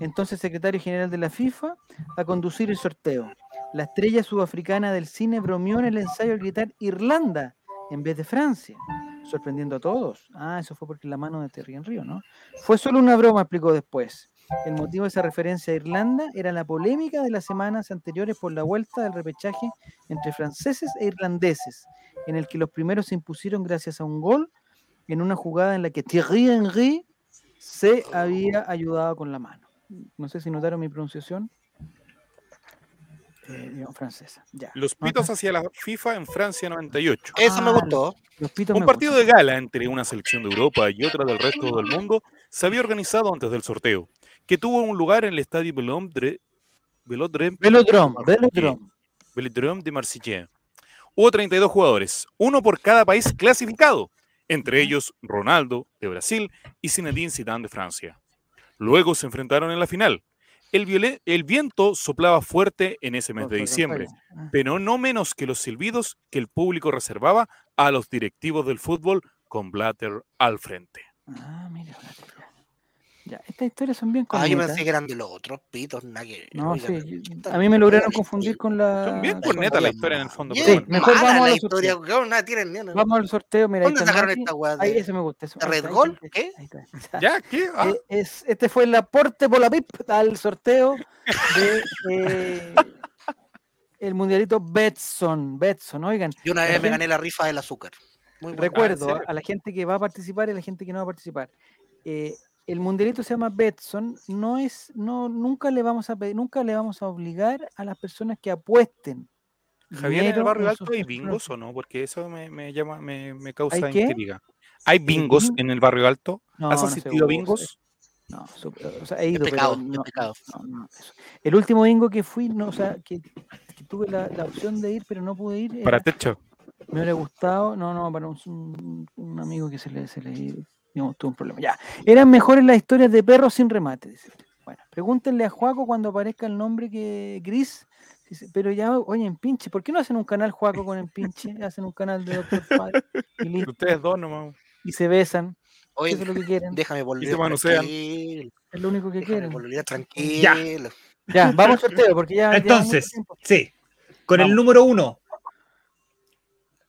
entonces secretario general de la FIFA, a conducir el sorteo. La estrella sudafricana del cine bromeó en el ensayo al gritar Irlanda en vez de Francia, sorprendiendo a todos. Ah, eso fue porque la mano de Terry en Río, ¿no? Fue solo una broma, explicó después. El motivo de esa referencia a Irlanda era la polémica de las semanas anteriores por la vuelta del repechaje entre franceses e irlandeses, en el que los primeros se impusieron gracias a un gol en una jugada en la que Thierry Henry se había ayudado con la mano. No sé si notaron mi pronunciación. Eh, francesa. Ya. Los pitos hacia la FIFA en Francia 98. Eso me Ah, gustó. los pitos Un me partido de gustan. gala entre una selección de Europa y otra del resto del mundo se había organizado antes del sorteo, que tuvo un lugar en el estadio Velodrome Velodrome Velodrome, de Marsella. Hubo 32 jugadores, uno por cada país clasificado, entre ellos Ronaldo de Brasil y Zinedine Zidane de Francia. Luego se enfrentaron en la final. El, el viento soplaba fuerte en ese mes de diciembre, pero no menos que los silbidos que el público reservaba a los directivos del fútbol con Blatter al frente. Ah, mira, fíjate, ya. Estas historias son bien Ah, yo cornetas. pensé que eran de los otros pitos, nada que. No, sí, pero yo- ¿qué a mí me lograron confundir sí. con la. Son bien Ay, corneta son la bien historia en el fondo. Bueno. mejor vamos a la historia, tienen. Vamos al sorteo, mira. ahí ¿Dónde sacaron esta weá Ahí, ese me gusta. ahí Red está, Gol? ¿Qué? ahí está. ¿Ya? ¿Qué? Ah, Eh, es, este fue el aporte por la PIP al sorteo de eh, el mundialito Betson. Betson, oigan, Yo una La vez me gané la rifa del azúcar. Muy recuerdo serio? a la gente que va a participar y a la gente que no va a participar. eh, el mundialito se llama Betson, no es, no, nunca le vamos a pedir, nunca le vamos a obligar a las personas que apuesten. Javier, ¿en el barrio alto hay bingos o no? Porque eso me, me llama, me, me causa ¿Hay intriga. ¿Hay bingos bing- en el barrio alto? No, ¿Has no asistido a usa, bingos? No, su- o sea, he ido, pecado, pero no, pecado. no, no. El último bingo que fui, no, o sea, que, que tuve la, la opción de ir, pero no pude ir. Para era- techo. me hubiera gustado, no, no, para un, un- un amigo que se le, se le digamos, tuvo un problema. Ya, eran mejores las historias de perros sin remate. dice. Bueno, pregúntenle a Juaco cuando aparezca el nombre que Gris. dice, Pero ya, oye, en pinche, ¿por qué no hacen un canal Juaco con en pinche? Hacen un canal de Doctor Fire y, listo, Ustedes dos nomás. y se besan. Oye, Eso es lo que quieren. déjame volver manosean. tranquilo. Es lo único que Déjame quieren. volver tranquilo. Ya, vamos al sorteo, porque ya. Entonces, sí, con el número uno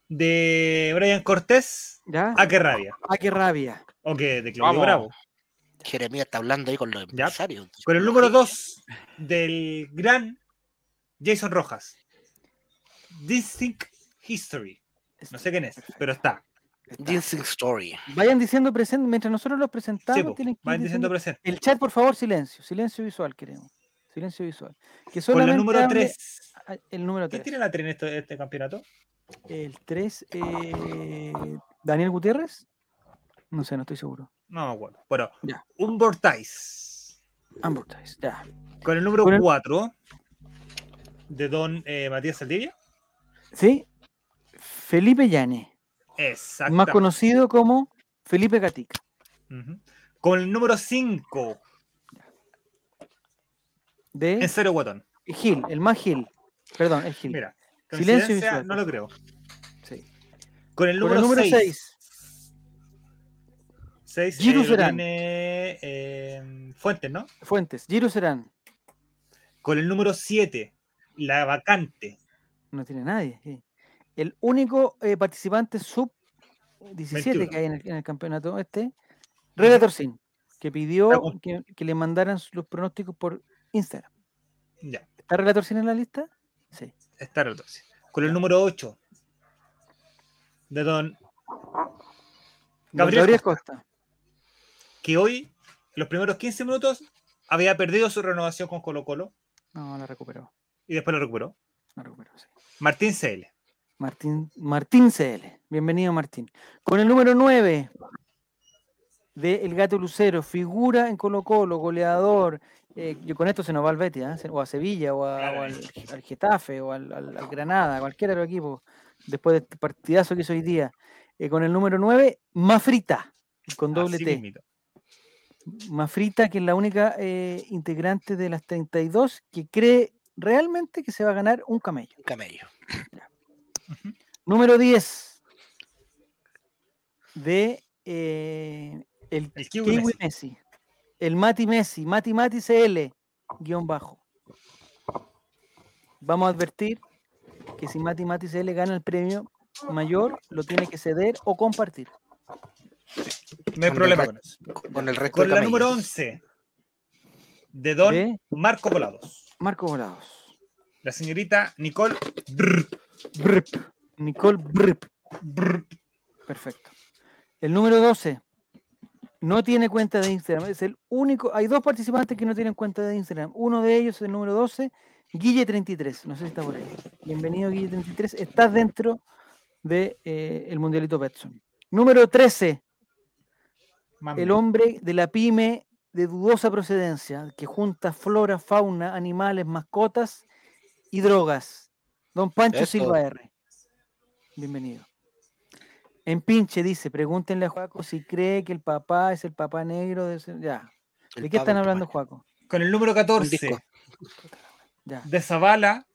de Brian Cortés, ¿Ya? ¿a qué rabia? Ah, qué rabia. O que de Claudio Vamos. Bravo. Jeremías está hablando ahí con los Ya. empresarios. Con el número dos del gran Jason Rojas. Distinct History. No sé quién es, pero está. Dancing Story. Vayan diciendo presente, mientras nosotros los presentamos, Sí, tienen que ir van diciendo presente. El chat, por favor, silencio. Silencio visual queremos. Silencio visual. Que Con solamente número hable- 3. ah, El número ¿Quién 3. tiene la 3 en este, este campeonato? El 3, eh, Daniel Gutiérrez. No sé, no estoy seguro. No me acuerdo. Bueno, Ya. un Bortais. Ambertais, ya. Con el número Con el- 4 de don eh, Matías Saldivia. ¿Sí? Felipe Llane, Exacto. más conocido como Felipe Gatica. Con el número 5 De en Cero Guatón. Gil, el más Gil. Perdón, el Gil. Mira, Silencio visual. no lo creo. Sí. Con el número 6. 6, 6 Giru Serán. tiene eh, Fuentes, ¿no? Fuentes, Giro Serán. Con el número 7, La Vacante. No tiene nadie. sí. El único eh, participante sub 17 21. que hay en el, en el campeonato este, Relator Sin, que pidió que, que le mandaran los pronósticos por Instagram. Ya, ¿Está Relator Sin en la lista? Sí. está otro, sí. Con el número 8, de Don Don Gabriel Gabriel Costa. Costa. Que hoy, los primeros 15 minutos, había perdido su renovación con Colo Colo No, la recuperó. y después lo recuperó. La recuperó, sí. Martín CL. Martín, Martín CL. Bienvenido, Martín. Con el número 9 de El Gato Lucero, figura en Colo Colo, goleador. eh, y con esto se nos va al Betis, ¿ah? O a Sevilla, o, a- o al, al Getafe, o al, al- al Granada, cualquiera de los equipos, después de este partidazo que hizo hoy día. Eh, con el número 9, Mafrita, con doble Así T. mismito. Mafrita, que es la única eh, integrante de las 32 que cree realmente que se va a ganar un camello. Un camello. Número 10 de eh, el, El Kiwi Kiwi Messi. Messi. El Mati Messi, Mati Mati CL, guion bajo. Vamos a advertir que si Mati Mati CL gana el premio mayor, lo tiene que ceder o compartir. No hay Con problema el con eso. Con el resto Con de la número camellos. 11, de Don De Marco Volados. Marco Volados. La señorita Nicole Brr, Brp. Nicole Brp. Brr. Perfecto. El número 12 no tiene cuenta de Instagram. Es el único. Hay dos participantes que no tienen cuenta de Instagram. Uno de ellos es el número 12, Guille33. No sé si está por ahí. Bienvenido, Guille33. Estás dentro del de, el Mundialito Betson. Número 13, Mami. el hombre de la pyme de dudosa procedencia, que junta flora, fauna, animales, mascotas y drogas. Don Pancho. Silva R. Bienvenido. En pinche dice, pregúntenle a Juaco si cree que el papá es el papá negro de ese- Ya. El ¿De qué están hablando. Juaco? Con el número 14, disco. Ya. de Zavala,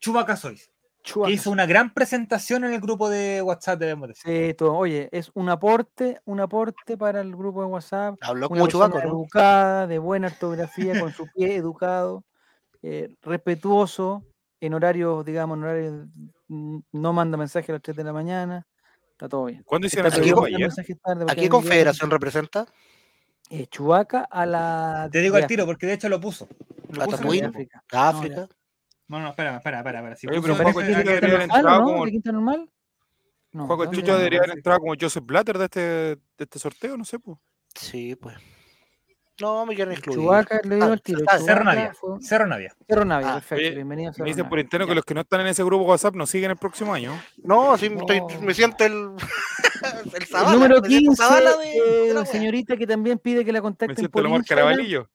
Chubaca Sois. Chuaca. Hizo una gran presentación en el grupo de WhatsApp, debemos decir. Sí, todo. Oye, es un aporte, un aporte para el grupo de WhatsApp. Habló Una como persona chubaco, ¿no? educada, de buena ortografía, con su pie educado, eh, respetuoso, en horarios, digamos, en horarios, mm, no manda mensajes a las 3 de la mañana, está todo bien. ¿Cuándo hicieron prohibido grupo ayer? ¿A qué confederación representa? Eh, Chubaca a la. Te digo al tiro, porque de hecho lo puso. Lo ¿A puso el. África. ¿A No, África? No, no, espera, espera, espera. espera. Si Oye, pero Juaco Chucho debería haber Normal, ¿o entrado ¿no? como- ¿De Quinta Normal? No, Juaco ¿de dónde Chucho debería haber entrado como Joseph Blatter de este, de este sorteo, no sé, pues. Sí, pues. No, me quieren excluir. Chubaca, le digo Ah, al tiro. ah, Cerro Navia. fue- Cerro Navia. Cerro Navia, Ah, perfecto. oye, Bienvenido a Me Cerro dicen por interno que los que no están en ese grupo WhatsApp nos siguen el próximo año. No, sí, estoy- No. me siento el. el El Zavala, número me siento 15, Zavala de- eh, de la señorita que también pide que la Me contacten siento por el Omar Instagram, Carabalillo.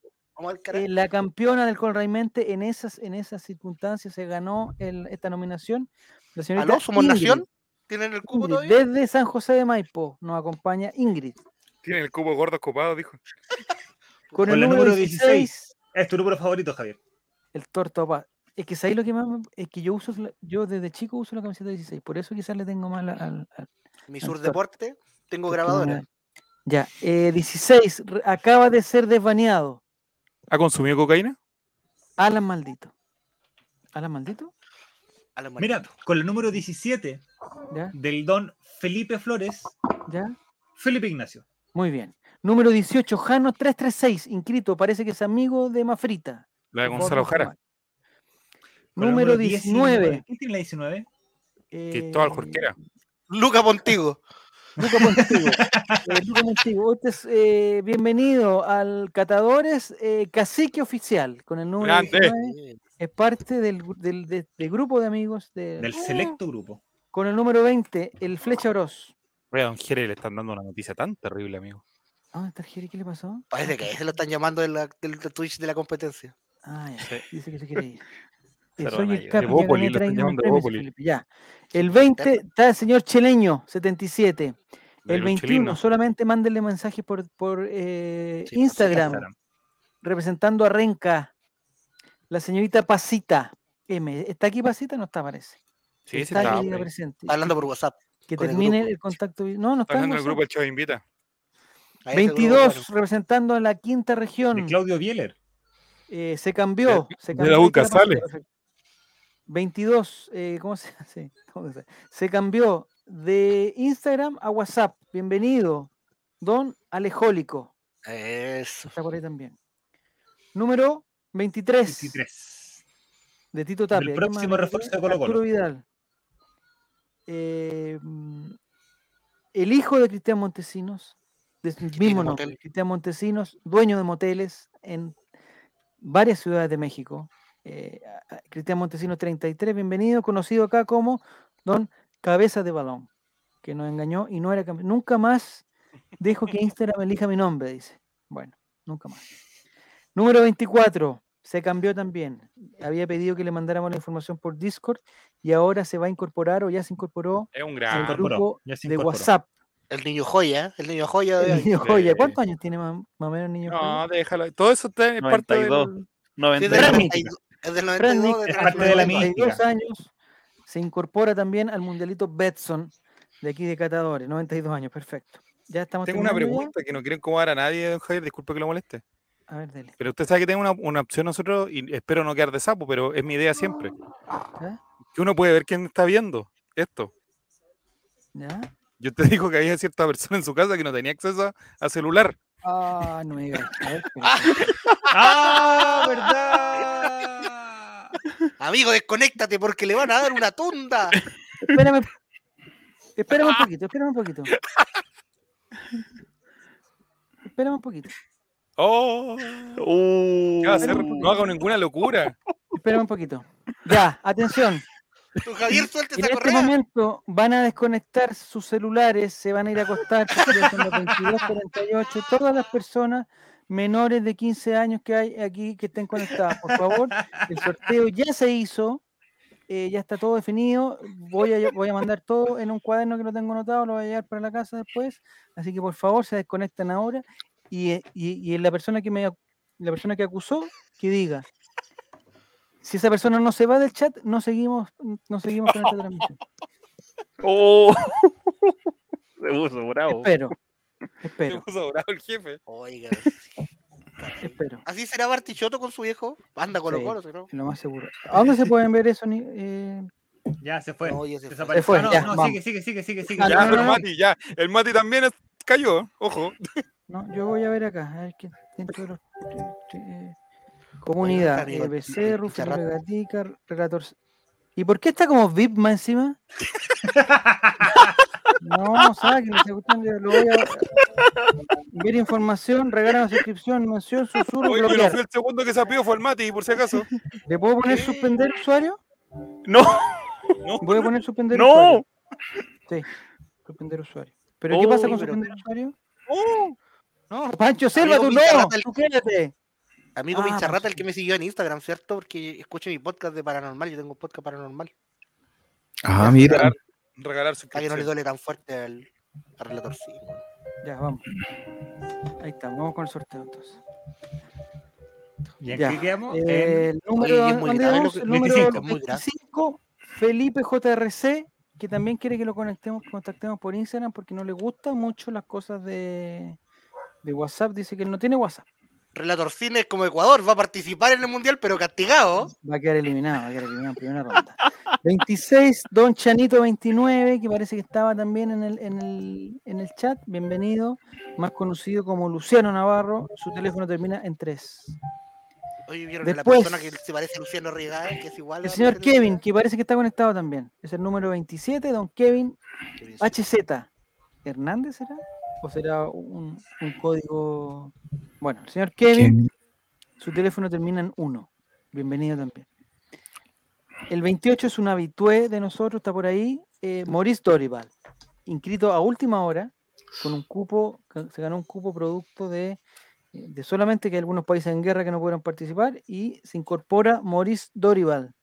Eh, la campeona del Colraimente en esas, en esas circunstancias se ganó el- esta nominación. La señorita ¿Aló? ¿Somos Ingrid, nación? ¿Tienen el cubo Ingrid, todavía? desde San José de Maipo nos acompaña Ingrid. Tiene el cubo gordo copado, dijo. Con, el número número 16, Es tu número favorito, Javier. el torto pa- Es que ¿sabéis lo que más? me- Es que yo uso, yo desde chico uso la camiseta 16, por eso quizás le tengo mal al, al- Mi Sur. Deporte, tengo grabadora. Ya, eh, 16, re- acaba de ser desbaneado. ¿Ha consumido cocaína? Alan Maldito. ¿Alan Maldito? A la Mira, con el número 17 ¿Ya? del don Felipe Flores, ¿Ya? Felipe Ignacio. Muy bien. Número 18, Jano 336, inscrito, parece que es amigo de Mafrita. La de Gonzalo Jara. Número 19. ¿Quién tiene la 19? Cristóbal eh, Jorquera. Luca Pontigo. Luca Montigo. Eh, Luca Montigo, usted es, eh, bienvenido al Catadores eh, Cacique Oficial, con el número Grande. 19. Es parte del, del, de- del grupo de amigos de, Del selecto grupo. con el número 20, el Flecha Bros. Oye, a don Jere le están dando una noticia tan terrible, amigo. Ah, ¿dónde está el Jere? ¿Qué le pasó? Parece que ahí se lo están llamando de la- del del Twitch de la competencia. Ah, ya. Sí. Dice que se quiere ir. Eh, soy el De Bópoli, gané lo están 30 llamando de premios, Bópoli. Felipe, Ya. El 20 está el señor Cheleño, 77. de El los 21, chilinos. solamente mándenle mensajes por, por eh, Sí, Instagram, Instagram. representando a Renca. La señorita Pasita M. ¿Está aquí Pasita? No está, parece. Sí, sí, está está. aquí, presente. Está hablando por WhatsApp. Que el termine el, contacto. No, no Está está. hablando no el grupo del Chavo Invita. A ese grupo, 22, bueno. representando a la quinta De región. Claudio Bieler. Eh, se cambió. De- se de cambió está la pantalla, perfecto. 22, eh, ¿cómo se hace? ¿Cómo se, se cambió de Instagram a WhatsApp. Bienvenido, don Alejólico. Eso. Está por ahí también. Número 23, 23. de Tito Tapia. ¿Quién más próximo refuerzo de Vidal. Eh, mm, el hijo de Cristian Montesinos, de mismo nombre. Cristian Montesinos, dueño de moteles en varias ciudades de México. Eh, Cristian Montesinos 33, bienvenido, conocido acá como Don Cabeza de Balón, que nos engañó y no era Nunca más dejo que Instagram elija mi nombre, dice. Bueno, nunca más. Número 24, se cambió también. Había pedido que le mandáramos la información por Discord y ahora se va a incorporar o ya se incorporó Es un al gran. incorporó, grupo de. WhatsApp. El niño joya, el niño joya de El niño joya. ¿Cuántos años tiene más, más o menos el niño No, joya? déjalo. Todo eso está, es parte 92. del... Sí, es 90 del Fran 92, es del Fran 92. Nick, de es la parte de la 92. mística. 92 años. Se incorpora también al mundialito Betson de aquí de Catadores. 92 años, perfecto. Ya estamos Tengo una ya. pregunta que no quiero incomodar a nadie, don Javier, disculpe que lo moleste. A ver, dele. Pero usted sabe que tengo una, una opción nosotros y espero no quedar de sapo, pero es mi idea siempre. ¿Ya? Que uno puede ver quién está viendo esto. ¿Ya? Yo te digo que había cierta persona en su casa que no tenía acceso a celular. Ah, no me digas. ¡Ah, verdad! Amigo, desconéctate porque le van a dar una tunda. Espérame. Espérame un poquito, espérame un poquito. Espérame un poquito. ¡Oh! Uh, ¿Qué va a hacer? Espérame un No haga ninguna locura. Espérame un poquito. Ya, atención. Don Javier, suelte En este correa. momento van a desconectar sus celulares, se van a ir a acostar, porque ya son las 22:48. Todas las personas menores de 15 años que hay aquí que estén conectadas, por favor. El sorteo ya se hizo, eh, ya está todo definido. Voy a, voy a mandar todo en un cuaderno que lo tengo anotado, lo voy a llevar para la casa después. Así que por favor se desconectan ahora. Y, eh, y, y la persona que me la persona que acusó, que diga. Si esa persona no se va del chat, no seguimos, no seguimos con esta transmisión. oh. Se puso bravo. Espero. Espero, puso bravo el jefe. Oiga, espero. ¿así será Bartichotto con su viejo? Anda con los Sí. coros, ¿no? Lo más seguro. ¿A dónde se pueden ver eso? ni- eh? Ya se fue. No, ya se fue. Desapareció. Se fue, Ah, no, ya, no, vamos. sigue, sigue, sigue, sigue, sigue. Ah, Ya, no, no, pero no. Mati, ya. El Mati también es- cayó, ojo. No, yo voy a ver acá. A ver qué dentro de los. eh, eh, comunidad. Eh, Becerro, Picharra- Felipe Gatica, Relator. ¿Y por qué está como VIP más encima? No, sáquenlo, esa cuestión yo lo voy a ver información, regala una suscripción, mención, susurro, Oye, pero fue el segundo que se apió, fue el Mati, por si acaso. ¿Le puedo poner suspender usuario? No, Voy a poner suspender no. usuario. Sí, suspender usuario. ¿Pero qué Oh, pasa con pero- suspender usuario? No, Pancho Selva, tú no, tú quédate. amigo Ah, Pincharrata, el que me siguió en Instagram, ¿cierto? Porque escucho mi podcast de paranormal, yo tengo un podcast paranormal. Ah, mira. Regalar, Para que no le duele tan fuerte al, al relator, sí. Ya, vamos. Ahí está, vamos con el sorteo entonces. ¿Y en Ya, qué quedamos? Eh, el número, Oye, El número 25, muy grave. 25, Felipe JRC, que también quiere que lo conectemos, contactemos por Instagram porque no le gustan mucho las cosas de, de WhatsApp. Dice que él no tiene WhatsApp. Relator Cine es como Ecuador, va a participar en el mundial, pero castigado. Va a quedar eliminado, va a quedar eliminado en primera ronda. 26, Don Chanito 29, que parece que estaba también en el, en el, en el chat. Bienvenido, más conocido como Luciano Navarro. Su teléfono termina en 3. Oye, vieron Después- la persona que se parece a Luciano Rigael, que es igual. El señor Kevin, que parece que está conectado también. Es el número 27, Don Kevin. HZ. ¿Hernández será? ¿O será un, un código? Bueno, el señor Kevin, su teléfono termina en 1. Bienvenido también. El 28 es un habitué de nosotros, está por ahí. eh, Maurice Dorival, inscrito a última hora, con un cupo, se ganó un cupo producto de, de solamente que hay algunos países en guerra que no pudieron participar y se incorpora Maurice Dorival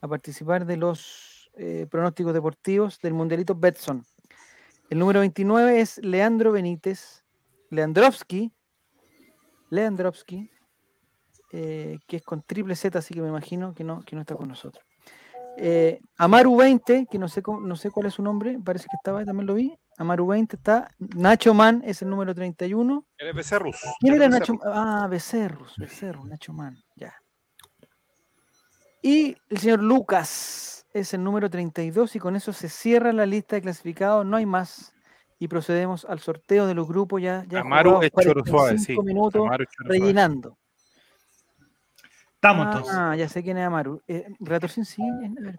a participar de los eh, pronósticos deportivos del Mundialito Betson. El número 29 es Leandro Benítez, Leandrovsky, Leandrovsky, eh, que es con triple Z, así que me imagino que no, que no está con nosotros. Eh, Amaru 20, que no sé, no sé cuál es su nombre, parece que estaba ahí, también lo vi. Amaru 20 está. Nacho Man es el número 31. Eres Becerrus. ¿Quién era Nacho? Ah, Becerrus, Becerrus, Nacho Man, ya. Y el señor Lucas es el número 32 y con eso se cierra la lista de clasificados, no hay más. Y procedemos al sorteo de los grupos ya. ya Amaru es suave, 45 sí. minutos Amaru es rellenando. Estamos entonces. Ah, ya sé quién es Amaru. Eh, Relator Sin sí. espérate.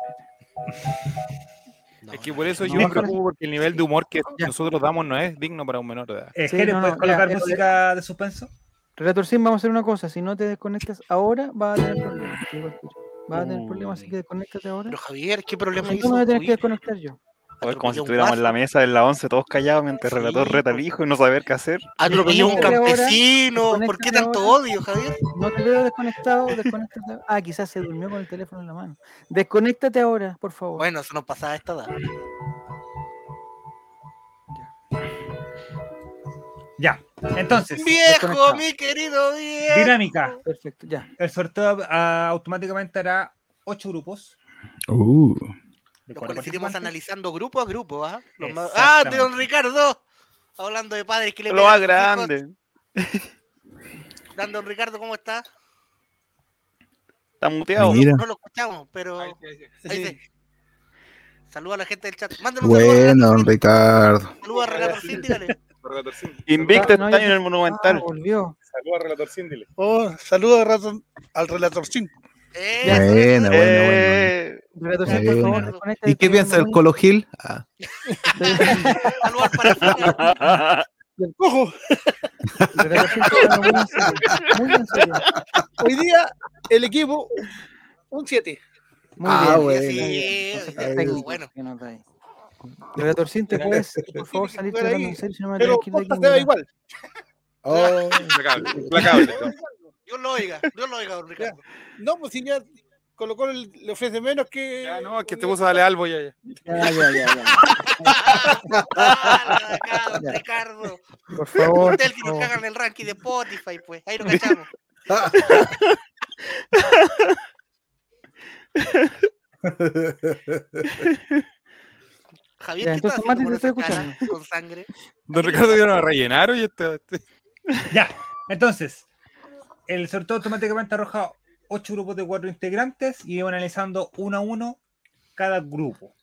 Es que por eso No, yo me preocupo porque el nivel de humor que Ya. nosotros damos no es digno para un menor de edad. Sí, Jere, no, ¿puedes no, colocar ya, música de suspenso? Relator Sin, vamos a hacer una cosa. Si no te desconectas ahora, vas a tener problemas. Vas a tener problemas, así que desconéctate ahora. Pero Javier, ¿qué problema hizo? no, me voy a tener que desconectar yo. A ver, como si estuviéramos en la mesa en la 11 todos callados mientras el Sí, relator reta al hijo y no saber qué hacer. Atropelló un campesino. ¿Por qué tanto ahora. odio, Javier? No te veo desconectado, desconéctate. Ah, quizás se durmió con el teléfono en la mano. Desconéctate ahora, por favor. Bueno, eso nos pasaba a esta edad. Ya. Entonces, Viejo, mi querido viejo. dinámica. Perfecto, ya. El sorteo ah, automáticamente hará ocho grupos. Uh, Los cuales iremos analizando grupo a grupo, ¿ah? Más- ¡Ah, de don Ricardo! Hablando de padres que le Lo grande. Don Ricardo, ¿cómo está? Está muteado. Mira. No lo escuchamos, pero ahí sí. Saluda a la gente del chat. Mándale un saludo a bueno, don Ricardo. Saluda a Renato dale. Relator. Invicto Ah, no, este año en el Ah, Monumental. volvió. Saludos a Relator Cindy. dile. Oh, saludos al al relator 5. Eh, buena. Eh, Sin, por favor, bueno. desconéctate, ¿Y qué piensa el Colo Gil? Ah, Saludos al parafina. Ojo, muy- Relator Sin, estoy hablando muy en serio, Muy en serio. hoy día el equipo un 7. Muy Ah, bien. bueno. Sí, ya, técnico bueno. Que nos da ahí. Relator Sin, ¿te puedes, por favor, salir ahí, en serio? Si no me Pero Costa se da verdad. igual. Oh, Implacable, implacable. Dios lo oiga, Dios lo oiga, don Ricardo. No, pues si ya Colo Colo le ofrece menos que. Ya, no, es que te puso a darle algo ya, ya. Ya, ya, ya, ya. Ah, acá, don. Ricardo. Por favor. Usted que nos cagan el ranking de Spotify, pues. Ahí lo cachamos. Javier, Ya, ¿qué entonces, estás haciendo con estoy esa cara con sangre? Don Ricardo vieron a rellenar y este. este- Ya. Entonces, el sorteo automáticamente arroja ocho grupos de cuatro integrantes y vamos analizando uno a uno cada grupo.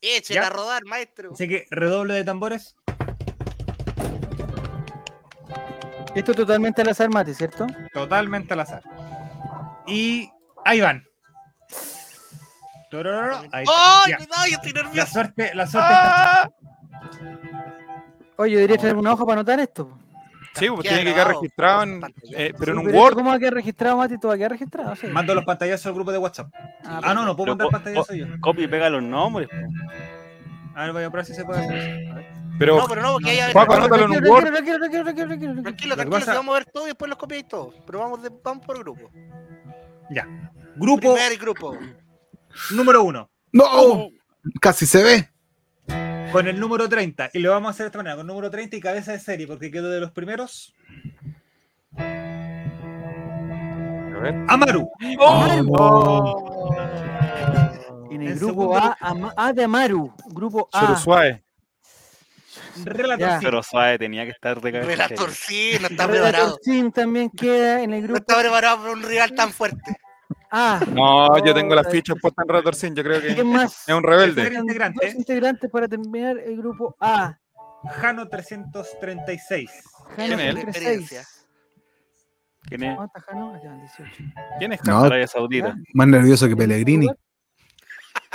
Échela Ya. a rodar, maestro. Así que redoble de tambores. Esto es totalmente al azar, Mati, ¿cierto? Totalmente al azar. Y ahí van. Ahí está. ¡Ay, Ya. cuidado! Yo estoy La nervioso. suerte, la suerte está. Oye, debería traer una hoja para anotar esto. Sí, pues tiene que quedar registrado en, eh, pero en un Word. ¿Cómo va a quedar registrado, Mati? ¿Todo va a quedar registrado? Sí. Mando los pantallazos al grupo de WhatsApp. Ah, Ah, no, no puedo mandar pantallazos yo. Copia y pega los nombres. A ver, voy a probar si se puede hacer eso. A ver. Pero No, pero no, porque ver. Paco, anótalo en un Tranquilo, Word. tranquilo, tranquilo, tranquilo, vamos a ver todo y después los copiáis todos. Pero vamos, de, vamos por grupo. Ya. Grupo Primer grupo. Número uno. ¡No! Casi se ve. Con el número 30. Y lo vamos a hacer de esta manera. Con número 30 y cabeza de serie. Porque quedó de los primeros. A ver. Amaru. En el grupo A, Ama- A de Amaru. Grupo A. suave. Relator. Pero suave, tenía que estar de cabeza. Relator, sí, no está Relator preparado. También queda en el No grupo está preparado para un rival tan fuerte. A. No, yo tengo las Oh, fichas puestas en Relator Sin, yo creo que ¿Quién más? es un rebelde. Integrante. Dos integrantes para terminar el grupo A. Jano 336. Jano ¿Quién es él? 36. Experiencia. ¿Quién es? ¿Cuántas Jano? Ah, ya, 18. ¿Quién es No, Arabia Saudita. más nervioso que Pellegrini.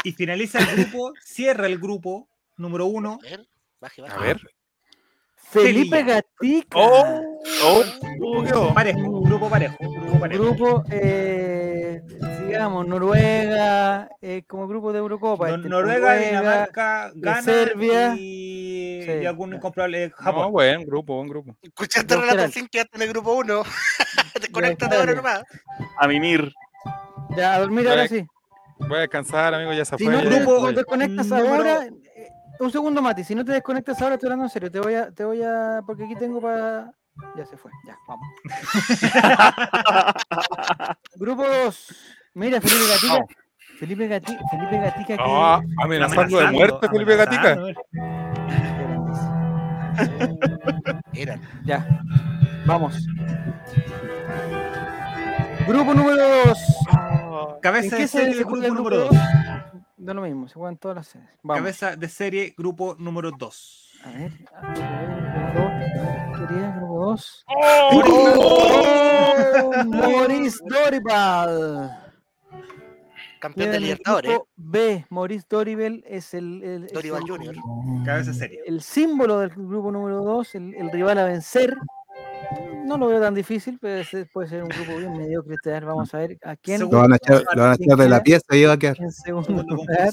Y finaliza el grupo. Cierra el grupo número uno. A ver, baje, baje. A ver. Felipe. Gatica. Oh, Oh, ¿cómo quedó? Parejo. Grupo parejo. Grupo parejo. Grupo, eh, digamos, Noruega, eh, como grupo de Eurocopa. Nor- este, Noruega, Dinamarca, Ghana Serbia. y, Sí. y algún incomprobable eh, No, Japón. buen grupo, buen grupo. Escuchaste Relator penal. sin quedaste en el grupo 1. Desconéctate Ya, ahora nomás. a mimir. Ya, a dormir ahora sí. Voy a descansar, amigo, ya se Si fue. no ya te grupo- fue. desconectas número- ahora, eh, un segundo, Mati. Si no te desconectas ahora, estoy hablando en serio. Te voy a, te voy a, porque aquí tengo para. Ya se fue. Ya, vamos. Grupo 2. Mira, Felipe Gatica. Felipe, Gati, Felipe Gatica. que- Ah, amenazando de muerte, Felipe Gatica. Eran. Ya, vamos. Grupo número 2. Cabeza de serie del grupo número 2. Da lo mismo, se juegan todas las series. Vamos. Cabeza de serie grupo número 2. A ver. ah, Grupo 2. Quería grupo 2. Maurice Dorival. Campeón de Libertadores. B. Maurice Dorival es el, el- el- Junior. Cabeza de serie. el símbolo del grupo número 2, el, el rival a vencer. No lo veo tan difícil, pero puede ser un grupo bien mediocre. este, Vamos a ver a quién Lo van a echar, lo van a echar de la pieza y va a quedar. en segundo lugar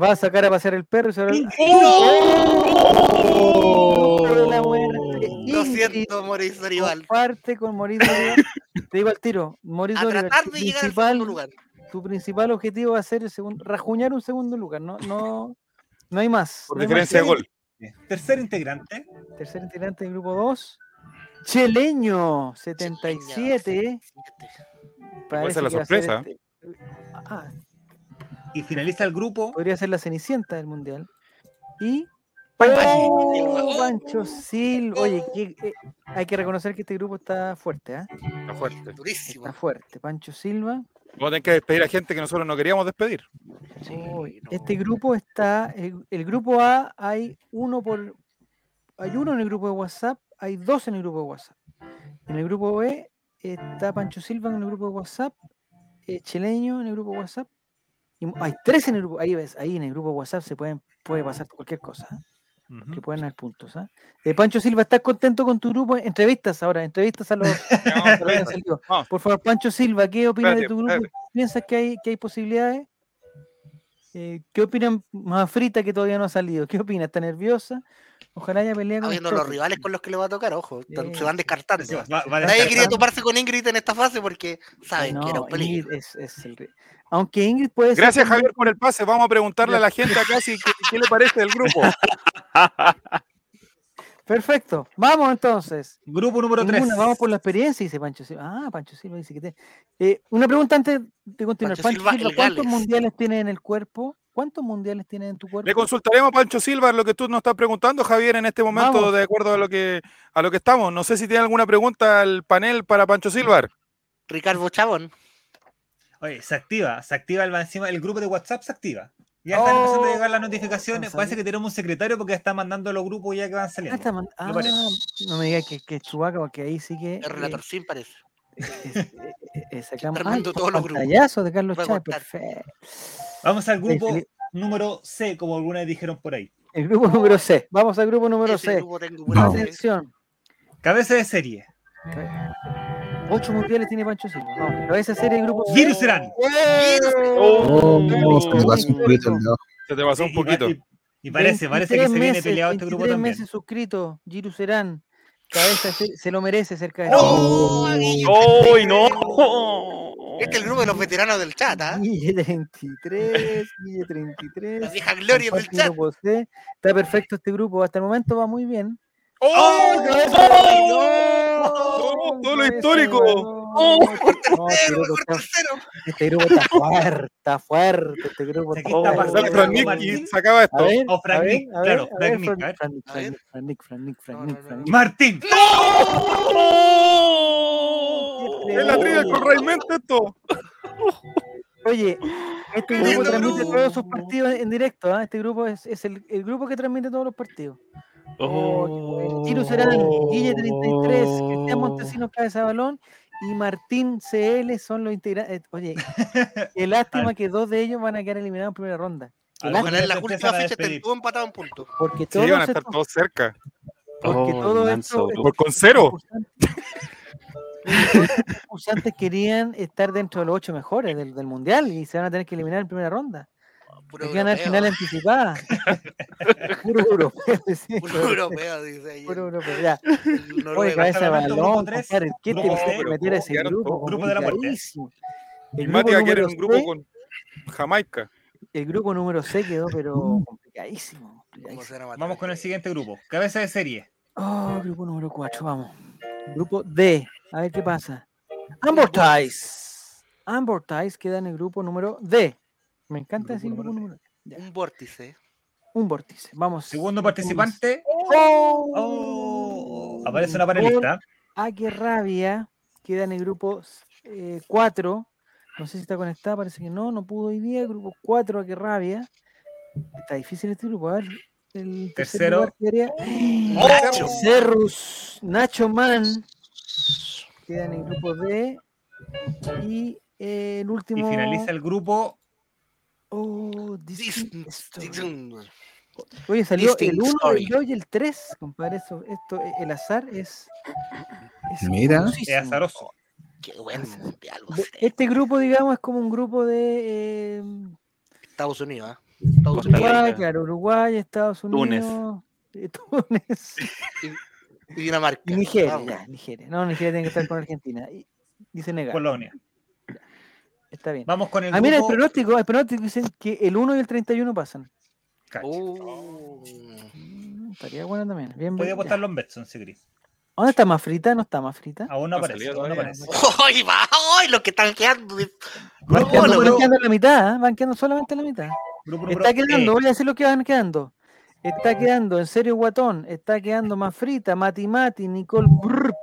va a sacar a pasear el perro y se va a... ¡Oh! de la muerte. Lo siento, Mauricio Dorival. Comparte con Mauricio Dorival. Te digo al tiro, Mauricio A tratar tu de llegar al principal, segundo lugar. tu principal objetivo va a ser el segundo, rajuñar un segundo lugar, no, no, no hay más. Por no diferencia de más. gol. Tercer integrante. Tercer integrante del grupo 2. Cheleño, 77. Parece ser la sorpresa. este- Ah, Y finaliza el grupo. podría ser la cenicienta del mundial. Y Pancho ¡Oh! Pancho Silva. Oye, que- eh, hay que reconocer que este grupo está fuerte, ¿ah? Está fuerte. Durísimo. Está fuerte. Pancho Silva. Vamos a tener que despedir a gente que nosotros no queríamos despedir. Uy, Este grupo está, el, el grupo A hay uno por, hay uno en el grupo de WhatsApp, hay dos en el grupo de WhatsApp. En el grupo B está Pancho Silva en el grupo de WhatsApp, eh, Chileño en el grupo de WhatsApp. Y hay tres en el grupo, ahí ves, ahí en el grupo de WhatsApp se pueden, puede pasar cualquier cosa, ¿ah? que pueden haber puntos. ¿ah? Eh, Pancho Silva, ¿estás contento con tu grupo? Entrevistas ahora, entrevistas a los, a. Vamos. Por favor, Pancho Silva, ¿qué opinas de tu grupo? espérate. ¿Piensas que hay, que hay posibilidades? Eh, ¿Qué opinan más frita que todavía no ha salido? ¿Qué opina? ¿Está nerviosa? Ojalá haya pelea Está con viendo los rivales con los que le va a tocar, ojo. Se van descartando. Va- va Nadie quería toparse con Ingrid en esta fase porque saben que era un No, peligro. Ingrid es, es el Aunque Ingrid puede ser Gracias, Javier, por el pase. Vamos a preguntarle a la gente acá si, qué, qué le parece del grupo. Perfecto. Vamos entonces. Grupo número 3. Ninguna, vamos por la experiencia, dice Pancho Silva. Ah, Pancho Silva dice que te... Eh, una pregunta antes de continuar. Pancho Pancho Silva, ¿cuántos mundiales tienes en el cuerpo? ¿Cuántos mundiales tienes en tu cuerpo? Le consultaremos a Pancho Silva lo que tú nos estás preguntando, Javier, en este momento, Vamos. de acuerdo a lo que a lo que estamos. No sé si tiene alguna pregunta al panel para Pancho Silva. Ricardo Chabón. Oye, se activa, se activa el, encima, el grupo de WhatsApp se activa. Ya están empezando a llegar las notificaciones. no Parece que tenemos un secretario porque está mandando los grupos ya que van Ah, saliendo. man- parece. ah, no me digas que, que es Chewbacca, porque ahí sí que... El relator sin parece. eh, es- eh, eh, eh, sacamos... todos los grupos. pantallazo de Carlos Chávez, perfecto. Vamos al grupo número C, como algunas dijeron por ahí. El grupo número C. Vamos al grupo número Ese C. grupo. Atención. Cabeza de serie. Ocho mundiales tiene Pancho Silva. Vamos. Cabeza de serie del grupo C. Virus Serán. Oh, se me pasó un poquito el. Se te pasó un poquito. Y, y parece, parece que 23 se viene peleado este grupo 23 también. meses suscrito, Giru Serán. Cabeza de serie- se lo merece cerca de ¡No! Aguillo, ¡Uy, no! Este es el grupo de los veteranos del chat, ¿ah? Guille 33, Guille La 33. vieja gloria del chat. Está perfecto este grupo. Hasta el momento va muy bien. ¡Oh! ¡Oh! Todo lo de histórico. balón. No, este Pero, grupo está- tercero. este grupo está fuerte, está fuerte. Este grupo está está fuerte. pasando Dale, Fran Nick, Martín. y se acaba A esto. O Frank a ver, Nick, claro, Frank Nick, Fran- a ver. Fran Nick, A Fran ver. Nick, Fran Nick, Fran Nick, Fran No. Martín. Es la trivia con Raimente esto. Oye, este grupo transmite todos sus partidos en directo. ¿ah? Este grupo es, es el, el grupo que transmite todos los partidos. Oh, Giro Serán, Guille 33, Cristian Montesinos Cabeza de Balón y Martín CL son los integrantes. Oye, qué lástima que dos de ellos van a quedar eliminados en primera ronda. Ojalá en las se últimas empiezan a fechas estén despedir. todos empatados en puntos. porque Sí, todos van a estar estos- todos cerca. porque Oh, todo esto, Por con cero. Los concursantes querían estar dentro de los ocho mejores del, del mundial y se van a tener que eliminar en primera ronda. Puro Aquí van a haber europeo. final anticipada. Puro europeo, sí, Puro europeo, dice ahí. Puro europeo, ya. el Oye, cabeza balón, compadre, ¿qué te hiciste meter a ese grupo? grupo de la muerte. El Mati grupo va a querer número un grupo C- con Jamaica. el grupo número C quedó, pero complicadísimo. ¿Cómo complicadísimo. Vamos con el siguiente grupo. Cabeza de serie. Oh, grupo número 4, vamos. Grupo D, a ver qué pasa. Amortize. Amortize queda en el grupo número D. Me encanta decir Grupo grupo número. Un vórtice. Un vórtice. Vamos. Segundo participante. ¡Oh! Oh, aparece una panelista. Ah, qué rabia. Queda en el grupo 4. No sé si está conectada, parece que no, no pudo hoy día. Grupo 4, a qué rabia. Está difícil este grupo. A ver. El tercer Tercero. quedaría- Nacho. Cerrus, Nacho Man. Queda en el grupo D. Y eh, el Y último. finaliza el grupo. Oh, Disney Dis- Story. dis- Oye, salió el Distinct 1, Story. el 2 y el 3, compadre. Eso, esto, eh, el azar es. es Mira. Es azaroso. Qué buen mundial. Este grupo, digamos, es como un grupo de eh, Estados Unidos, ¿ah? Estados Unidos. Uruguay, claro, Uruguay, Estados Túnez. Unidos, eh, Túnez Y Dinamarca. y Nigeria. Vamos. ya, Nigeria. No, Nigeria tiene que estar con Argentina. Y, y Senegal. Polonia. Está bien. Vamos con el Ah, mira, el grupo. pronóstico, el pronóstico dicen que el 1 y el 31 pasan. Mm, Estaría bueno también. Bien, Podía bien, apostar ya. los Betson si querés. ¿Dónde está más frita? ¿No está más frita? Aún no No aparece. aún no aparece. ¡Ay, va! ¡Ay, los que están quedando! Van quedando, quedando en la mitad, ¿eh? van quedando solamente en la mitad. Grupo Está quedando, voy a decir lo que van quedando. Está quedando, en serio, Guatón. Está quedando más frita, Mati Mati, Nicole Brrp.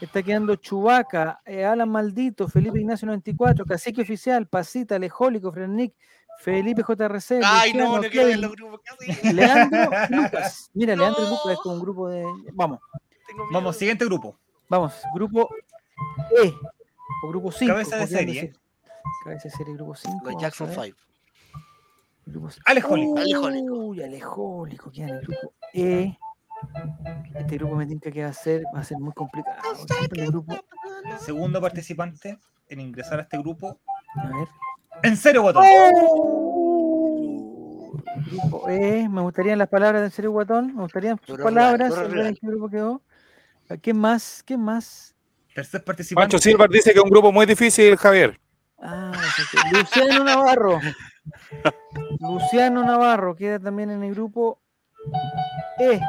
Está quedando Chubaca, Alan Maldito, Felipe Ignacio 94, Cacique Oficial, Pasita, Lejólico, Frenik, Felipe JRC, ¡Ay, no! Luciano, No quiero ver los grupos hacen. Leandro Lucas. Mira, Leandro No. Lucas es como un grupo de. Vamos. Vamos, siguiente grupo. vamos, grupo E. O grupo 5. Cabeza de serie. Cabeza de serie, grupo 5. Los Jackson 5. Grupo c- Alejólico. Alejólico. Uy, Alejólico, queda en el grupo E. Este grupo me tinca que va a ser, va a ser muy complicado. Siempre el grupo, Segundo participante en ingresar a este grupo. a ver. En serio, Guatón. Grupo E, me gustarían las palabras del serio Guatón, me gustarían sus palabras, en real. qué grupo quedó. ¿Qué más? ¿Qué más? Tercer participante. Pancho Silva dice que es un grupo muy difícil, Javier. Ah. Luciano Navarro. Luciano Navarro queda también en el grupo E.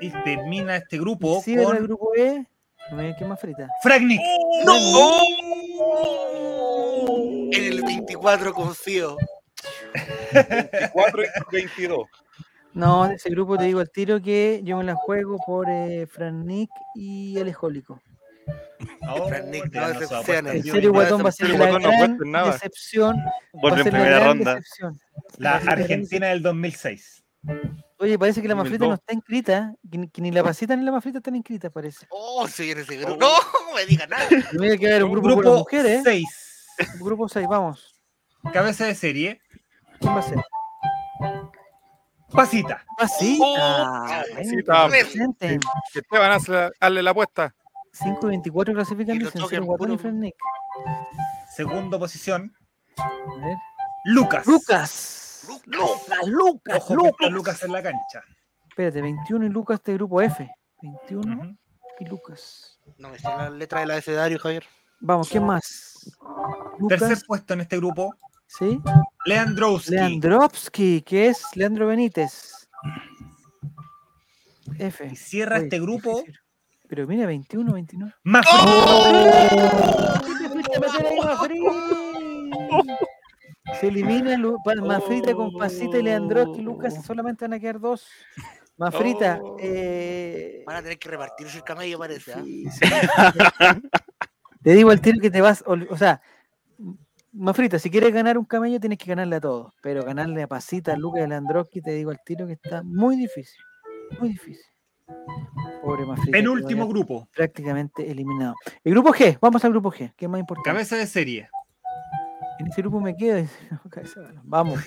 Y termina este grupo Si el con grupo E, no qué más frita. Fragnic. ¡No! En el 24 confío. 4 y 22. No, de ese grupo te digo al tiro que yo me la juego por eh, Fran Nick y Alejólico. Oh, Fragnic, no tirando su decepciones. apuesta El serio Guatón va a ser Serio la Guatón no gran decepción. La primera ronda. La Argentina del 2006. Oye, parece que la mafrita no 2002. está inscrita, que ni, que ni la pasita ni la mafrita están inscritas, parece. Oh, se viene ese grupo. No, no me diga nada. Mira que a haber un grupo, Grupo mujeres, ¿eh? 6. Grupo 6, vamos. Cabeza de serie. ¿Quién va a ser? Pasita. Pasita. Oh, Pasita. presente. Que Esteban, hazle, hazle la apuesta. 5 y 24 clasifican. Segunda posición. A ver. Lucas. Lucas. Lucas. Lucas, Lucas, Ojo Lucas. Lucas en la cancha. Espérate, 21 y Lucas de grupo F. 21 Ujú. y Lucas. No me sé la letra del abecedario, Javier. Vamos, ¿quién más? Lucas, Tercer puesto en este grupo. ¿sí? Leandrowski. Leandrovsky, que es Leandro Benítez. F. Y cierra Oye, este grupo. difícil. Pero mira, 21, 29. Más ¿Qué te Se elimina Lu- pa- Mafrita con Pasita y Leandroski. Lucas solamente van a quedar dos. Mafrita. Oh. eh, Van a tener que repartirse el camello, parece. ¿ah? Sí, sí. Te digo al tiro que te vas, o sea, Mafrita, si quieres ganar un camello tienes que ganarle a todos, pero ganarle a Pasita, a Lucas y a Landroski, te digo al tiro que está muy difícil, muy difícil. Pobre Mafrita. penúltimo grupo. Prácticamente eliminado. El grupo G, vamos al grupo G, que es más importante. Cabeza de serie. En ese grupo me quedo. dice, no, cabeza de balón. Vamos.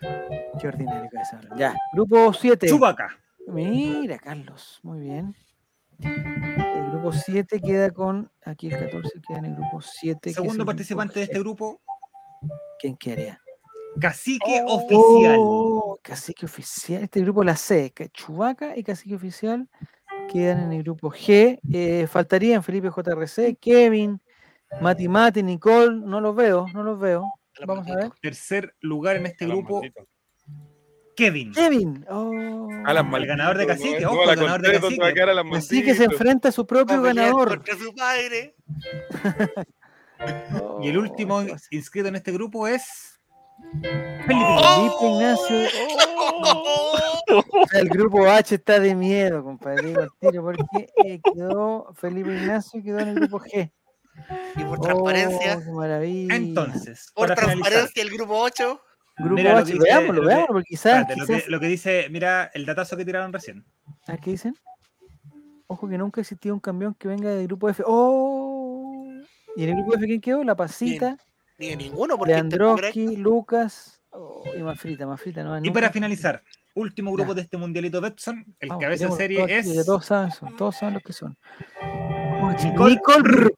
Qué ordinario cabeza de balón. Ya, grupo 7. Chubaca. Mira, Carlos, muy bien. El grupo 7 queda con. Aquí el 14 queda en el grupo 7. que es el Segundo grupo participante de este grupo. ¿Quién quedaría? Cacique oficial. Oh, cacique oficial. Este grupo la C. que Chubaca y Cacique oficial quedan en el grupo G. Eh, faltarían Felipe JRC, Kevin, Mati Mati, Nicole. No los veo, no los veo. Vamos a ver. maldito. Tercer lugar en este grupo. Kevin. Kevin. Oh. Alan El ganador de Maldito, cacique, no, ojo, no la el ganador de conté, ¿dónde va a cacique. Alan Así que se Maldito? enfrenta a su propio a ganador. contra su padre. Y el Oh, último fácil. inscrito en este grupo es. Felipe. Felipe Ignacio. O sea, el grupo H está de miedo, compadre. digo al tiro, porque eh, quedó Felipe Ignacio quedó en el grupo G. Y por Oh, transparencia, maravilla. Entonces, por para finalizar. transparencia, el grupo 8. grupo mira lo H, que dice- veámoslo, lo que- veámoslo, porque quizás. Espérate, lo, que, lo que dice, mira el datazo que tiraron recién. ¿Ah, ¿Qué dicen? Ojo que nunca ha existido un campeón que venga del grupo F. ¡Oh! ¿Y en el grupo F quién quedó? La Pasita, Ni de ninguno, porque este Leandroski, Lucas oh, y Mafrita. Mafrita no va Y nunca. para finalizar, último grupo Ya. de este mundialito Betson, el Vamos, cabeza de serie todo aquí, es. Todos saben, son, todos saben los que son. Nicole Nicole.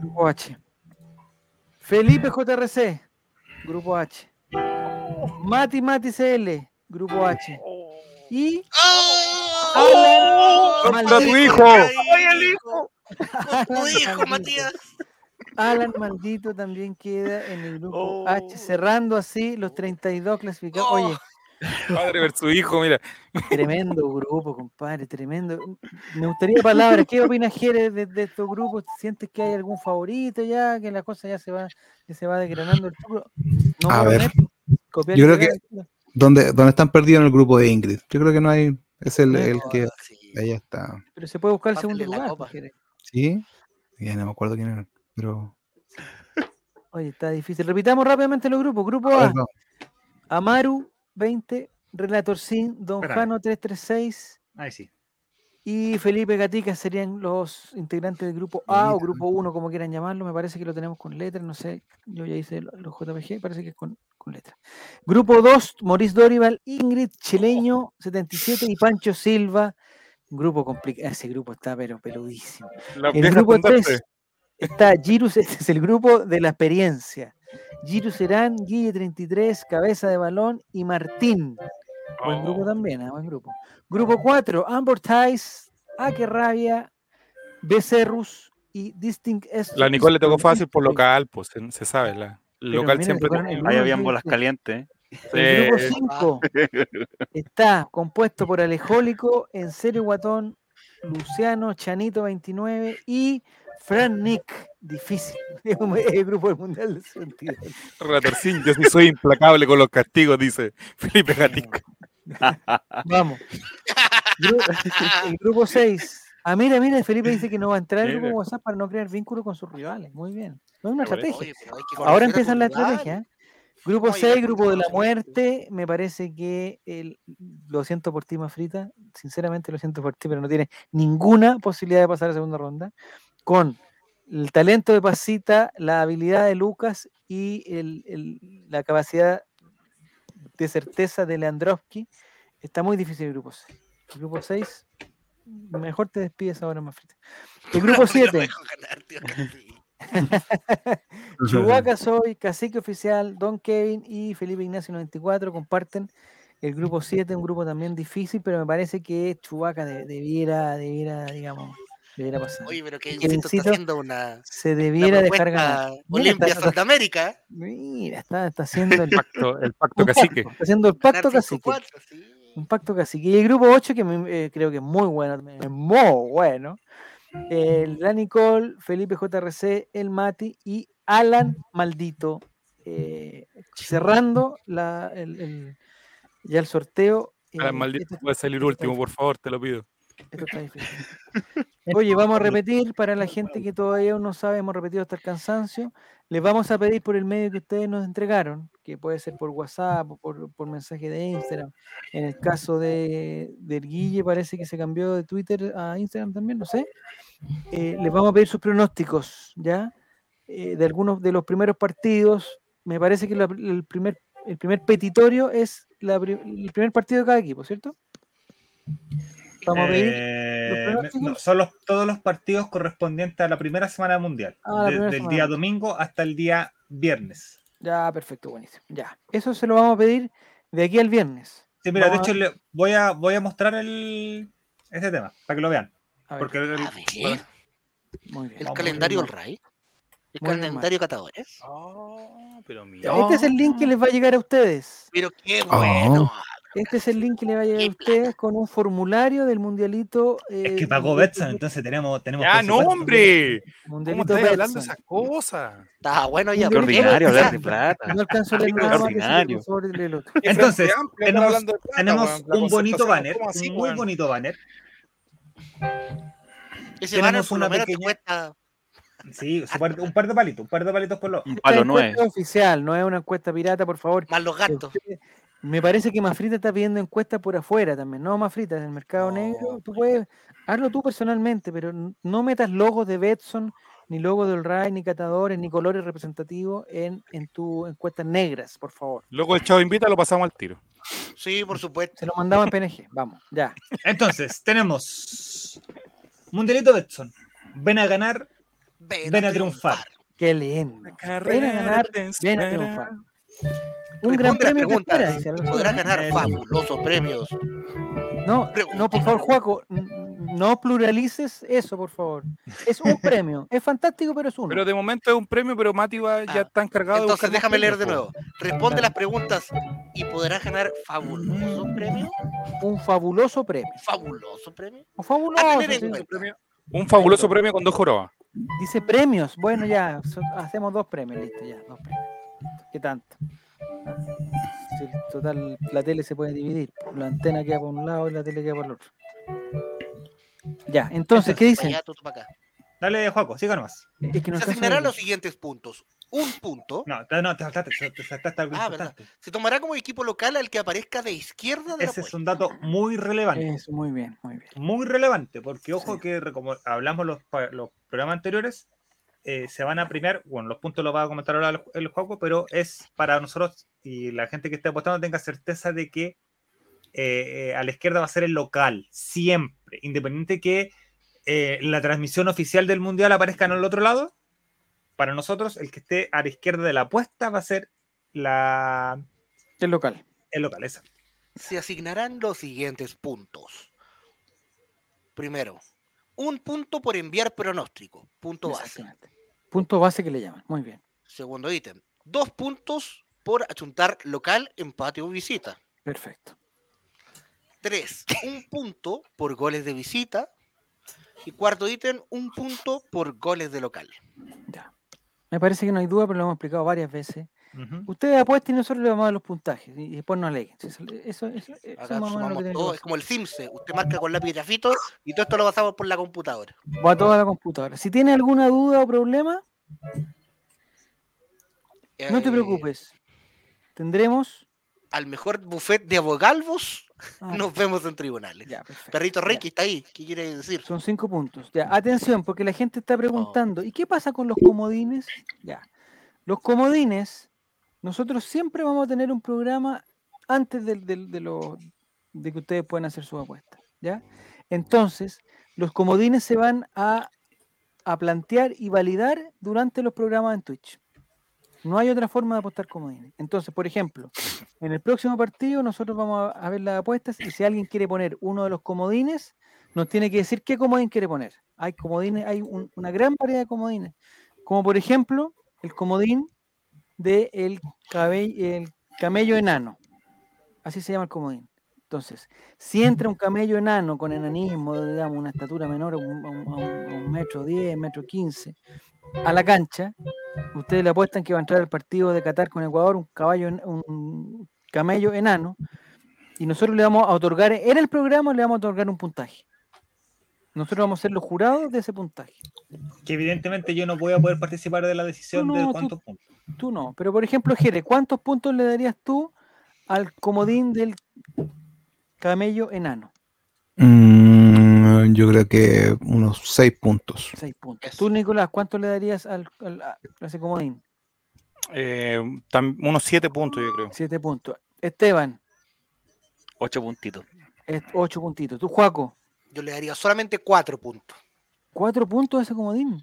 Grupo H. Felipe JRC. Grupo H. Mati Mati CL. Grupo H. Y ¡Oh! Alan ¡Contra tu Maldito. hijo! ¡Ay, el hijo! Tu hijo. Matías. Alan Maldito también queda en el grupo Oh. H, cerrando así los 32 clasificados. Oh. Oye, Padre versus hijo, mira. tremendo grupo, compadre, tremendo. Me gustaría palabras. ¿Qué opinas, Jerez, de, de estos grupos? ¿Sientes que hay algún favorito ya? Que la cosa ya se va, que se va desgranando el truco. No A ver, copiar yo creo pegar. ¿Dónde, dónde están perdidos en el grupo de Ingrid? Yo creo que no hay. Es el, el Oh, que. sí. Ahí está. Pero se puede buscar el segundo la lugar. copa. pues, Jerez. ¿Sí? Ya no me acuerdo quién era. Pero. Oye, está difícil. Repitamos rápidamente los grupos. Grupo A ver, no. Amaru 20, Relator Sin, Don Espérame. Jano 336. Ahí sí. y Felipe Gatica serían los integrantes del grupo A o grupo 1, como quieran llamarlo. Me parece que lo tenemos con letras, no sé. Yo ya hice lo- los JPG, parece que es con, con letras. Grupo 2, Maurice Dorival, Ingrid Chileño 77 y Pancho Silva. Un grupo complicado. Ese grupo está pero peludísimo. Las El grupo fundantes. 3 está Girus, este es el grupo de la experiencia. Girus Serán, Guille 33, Cabeza de Balón y Martín. Buen grupo Oh. también, ah, buen grupo. Grupo 4, Amber Ties, Ake Rabia, Becerrus y Distinct S. La Nicole le tocó fácil por local, pues se, se sabe. La, local mira, siempre. Ahí habían bolas calientes. ¿eh? El grupo Sí. 5 está compuesto por Alejólico, En Serio Guatón, Luciano, Chanito 29 y Fran Nick. Difícil. Es el grupo del Mundial de Sentido. Ratorcín, yo sí soy implacable con los castigos, dice Felipe Gatica. Vamos. El grupo 6. Ah, mira, mira, Felipe dice que no va a entrar al grupo. WhatsApp para no crear vínculos con sus rivales. Muy bien. No es una estrategia. Ahora conocer a empiezan tus las rivales. estrategias. ¿eh? Grupo No, y 6, la grupo de la muerte. Me parece que el, lo siento por ti, Mafrita. Sinceramente lo siento por ti, pero no tiene ninguna posibilidad de pasar a segunda ronda. Con el talento de Pasita, la habilidad de Lucas y el- el- la capacidad de certeza de Leandrovski. Está muy difícil el grupo 6. El grupo 6, mejor te despides ahora, Mafrita. El grupo No me 7. dejo ganar, tío, casi. Chubaca soy, Cacique Oficial, Don Kevin y Felipe Ignacio 94 comparten el grupo 7, un grupo también difícil, pero me parece que Chubaca debiera, debiera, digamos, debiera pasar. Oye, pero que Kevincito está haciendo una, Se una debiera dejar ganar. Olimpia Sudamérica. Mira, está, está haciendo el, Pacto, el pacto cacique. pacto, está haciendo el pacto cacique. 5-4, sí. Un pacto cacique. Y el grupo 8, que me- eh, creo que es muy bueno, también, es muy bueno. El La Nicole, Felipe JRC, El Mati y Alan Maldito. eh, cerrando la, el, el- ya el sorteo. Alan eh, maldito esto- puede salir último, por favor, te lo pido. Esto está difícil. Oye, vamos a repetir para la gente que todavía no sabe, hemos repetido hasta el cansancio. Les vamos a pedir por el medio que ustedes nos entregaron, que puede ser por WhatsApp o por, por mensaje de Instagram. En el caso de, del Guille, parece que se cambió de Twitter a Instagram también, no sé. Eh, les vamos a pedir sus pronósticos, ¿ya? Eh, de algunos de los primeros partidos. Me parece que la- el, primer, el primer petitorio es la el primer partido de cada equipo, ¿cierto? Vamos a pedir. Eh, no, son los- todos los partidos correspondientes a la primera semana mundial. Ah, de- primera del semana. día domingo hasta el día viernes. Ya, perfecto, buenísimo. Ya. Eso se lo vamos a pedir de aquí al viernes. Sí, mira, de hecho le voy a, voy a mostrar el, este tema para que lo vean. a ver, Porque el- A ver, muy bien. el Vamos, calendario. RAI. El Muy calendario de catadores. Oh, pero mira. Este es el link que les va a llegar a ustedes. Pero qué Oh. Este es el link que le va a llegar a ustedes con un formulario del mundialito. Es eh, que pagó de- Betson, entonces tenemos. tenemos Ya, no, hombre. ¿Cómo Mundialito estás hablando de esas cosas? Está bueno ya. Ordinario hablar de plata. No alcanzo a leer nada ordinario. favor, léelo tú. Entonces, tenemos- plata, Tenemos un bonito banner, así, un muy bonito banner. Ese tenemos banner por una pequeña- cuesta. Sí, un par de palitos, un par de palitos por lo. Un palo nueve. es oficial, no es una encuesta pirata, por favor. Más los gastos. Me parece que Mafrita está pidiendo encuestas por afuera también. No, Mafrita, en el mercado No, negro. Tú puedes, hazlo tú personalmente, pero no metas logos de Betson, ni logos del RAI, ni catadores, ni colores representativos en, en tu encuestas negras, por favor. Luego el chavo invita, lo pasamos al tiro. Sí, por supuesto. Se lo mandamos en PNG. Vamos, ya. Entonces, tenemos Mundialito Betson. Ven a ganar, Ven, ven a triunfar. Qué lindo. Ven a ganar, ven a triunfar. Un gran premio te espera, dice. Podrás ganar fabulosos premios. No, Pregunta. no, por favor, Juaco, no pluralices eso, por favor. Es un premio. Es fantástico, pero es uno. Pero de momento es un premio, pero Mati va, ya Ah, está encargado de Entonces déjame leer de nuevo. Responde las preguntas y podrás ganar fabulosos premios. un fabuloso premio. Fabuloso premio. O fabuloso. sí. po. Un fabuloso premio con dos jorobas. Dice premios. Bueno, ya, hacemos dos premios, listo, ya, dos premios. ¿Qué tanto? Total, la tele se puede dividir. La antena queda por un lado y la tele queda por el otro. Ya, entonces, ¿qué dicen? Dale, Juaco, siga nomás. Es que no Se asignarán los siguientes puntos. Un punto No, te- no, te saltaste, te- te saltaste algo Ah, verdad. se tomará como equipo local al que aparezca de izquierda de la Ese es un dato muy relevante. Eso, muy bien, muy bien. Muy relevante, porque ojo Sí. que como hablamos los, los programas anteriores, eh, se van a premiar, bueno, los puntos los va a comentar ahora el, el Juaco, pero es para nosotros y la gente que esté apostando tenga certeza de que eh, eh, a la izquierda va a ser el local, siempre, independiente que eh, la transmisión oficial del Mundial aparezca en el otro lado, para nosotros el que esté a la izquierda de la apuesta va a ser la, El local. el local, esa. Se asignarán los siguientes puntos. Primero, un punto por enviar pronóstico. Punto base. Punto base que le llaman. Muy bien. Segundo ítem. Dos puntos por achuntar local, empate o visita. Perfecto. Tres, un punto por goles de visita. Y cuarto ítem, un punto por goles de local. Ya. Me parece que no hay duda, pero lo hemos explicado varias veces. Ustedes apuesten y nosotros le vamos a dar los puntajes. Y después no aleguen. Eso, eso, Acá lo sumamos que todo, es como el Simse. Usted marca con lápiz y grafito y todo esto lo pasamos por la computadora. Va toda la computadora. Si tiene alguna duda o problema, no te Eh, preocupes. Tendremos. Al mejor buffet de abogalvos, Ah, nos vemos en tribunales. ya. Perrito Ya. Ricky está ahí. ¿Qué quiere decir? Son cinco puntos. Ya, atención, porque la gente Oh. está preguntando, ¿y qué pasa con los comodines? Ya. Los comodines, nosotros siempre vamos a tener un programa antes de, lo- de que ustedes puedan hacer sus apuestas. ¿Ya? Entonces, los comodines se van a, a plantear y validar durante los programas en Twitch. No hay otra forma de apostar comodines. Entonces, por ejemplo, en el próximo partido nosotros vamos a, ver las apuestas y si alguien quiere poner uno de los comodines, nos tiene que decir qué comodín quiere poner. Hay comodines, hay un- una gran variedad de comodines. Como por ejemplo, el comodín de el, el camello enano. Así se llama el comodín. Entonces, si entra un camello enano con enanismo, digamos, una estatura menor a un, a un- un- metro 10, metro 15, a la cancha, ustedes le apuestan que va a entrar al partido de Qatar con Ecuador un caballo, un camello enano, y nosotros le vamos a otorgar, en el programa le vamos a otorgar un puntaje. Nosotros vamos a ser los jurados de ese puntaje. Que evidentemente yo no voy a poder participar de la decisión no, de tú- cuántos puntos. Tú no, pero por ejemplo, Jere, ¿cuántos puntos le darías tú al comodín del camello enano? Mm, yo creo que unos seis puntos. Seis puntos. Tú, Nicolás, ¿cuánto le darías al, al- a ese comodín? Eh, unos siete puntos, yo creo. Siete puntos. Esteban, Ocho puntitos. es ocho puntitos. Tú, Juaco, Yo le daría solamente cuatro puntos. cuatro puntos a ese comodín.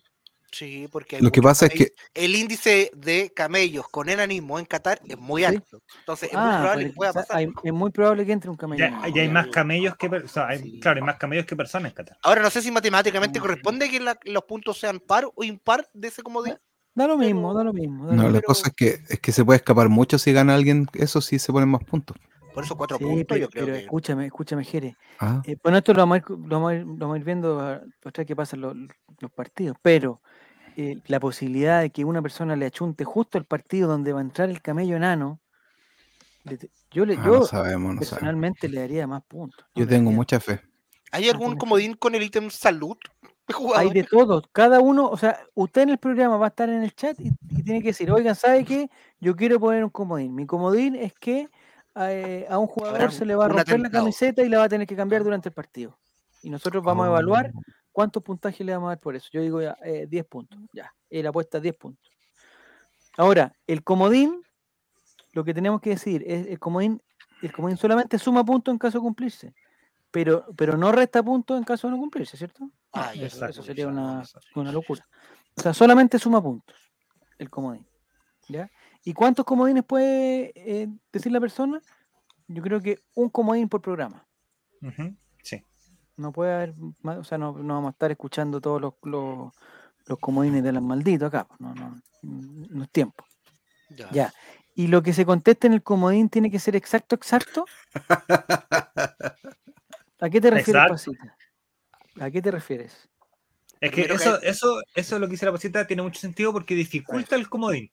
Sí, porque hay Lo que pasa es que el índice de camellos con enanismo en Qatar es muy alto. Entonces es muy Ah, probable pero que pueda pasar. hay- es muy probable que entre un camello. Ya, ya hay más camellos que per- o sea, hay- Sí. claro, hay más camellos que personas en Qatar. Ahora no sé si matemáticamente Mm. corresponde que la- los puntos sean par o impar de ese comodín. Da lo mismo, da lo mismo. da lo No, la mismo. cosa es que, es que se puede escapar mucho si gana alguien, eso sí se ponen más puntos. Por eso cuatro Sí, puntos, pero, yo creo pero que. escúchame, escúchame, Jere. Ah, Eh, bueno, esto lo vamos, a ir, lo vamos a ir- lo vamos a ir viendo a- que pasan los, los partidos, pero eh, la posibilidad de que una persona le achunte justo el partido donde va a entrar el camello enano, yo, le, ah, yo no sabemos, no sabemos. personalmente le daría más puntos. Yo tengo daría- mucha fe. ¿Hay algún tienes- comodín con el ítem salud? Hay de todo, cada uno, o sea, usted en el programa va a estar en el chat y, y tiene que decir, oigan, ¿sabe qué? Yo quiero poner un comodín. Mi comodín es que eh, a un jugador Habrá se le va a romper la camiseta y la va a tener que cambiar durante el partido. Y nosotros vamos a evaluar Oh, cuántos puntajes le vamos a dar por eso. Yo digo ya, eh, 10 puntos, ya, él apuesta 10 puntos. Ahora, el comodín, lo que tenemos que decir es el comodín, el comodín solamente suma puntos en caso de cumplirse, pero, pero no resta puntos en caso de no cumplirse, ¿cierto? Ah, Eso, exacto, eso sería exacto, una, exacto. una locura. O sea, solamente suma puntos el comodín. ¿Ya? ¿Y cuántos comodines puede eh, decir la persona? Yo creo que un comodín por programa. Sí. No puede haber más, o sea, no, no vamos a estar escuchando todos los, los, los comodines de las malditos acá. pues, No, no, no es tiempo. Ya. Ya. Y lo que se conteste en el comodín tiene que ser exacto, exacto. ¿A qué te refieres, Exacto. Pasita? ¿A qué te refieres? Es que eso, eso, eso lo que dice la pasita tiene mucho sentido porque dificulta el comodín.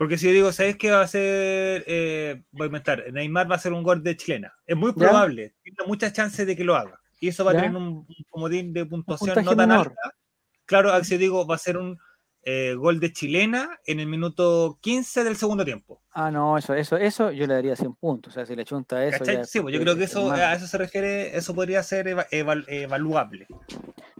Porque si yo digo, ¿sabes qué va a hacer? Eh, voy a inventar, Neymar va a hacer un gol de chilena. Es muy ¿Ya? probable, tiene muchas chances de que lo haga. Y eso va ¿Ya? a tener un, un comodín de puntuación no tan menor. alta. Claro, a que si digo, va a ser un eh, gol de chilena en el minuto 15 del segundo tiempo. Ah, no, eso, eso, eso yo le daría 100 puntos. O sea, si le chunta eso. Sí, pues yo creo que es eso, a eso se refiere, eso podría ser eva- eval- evaluable.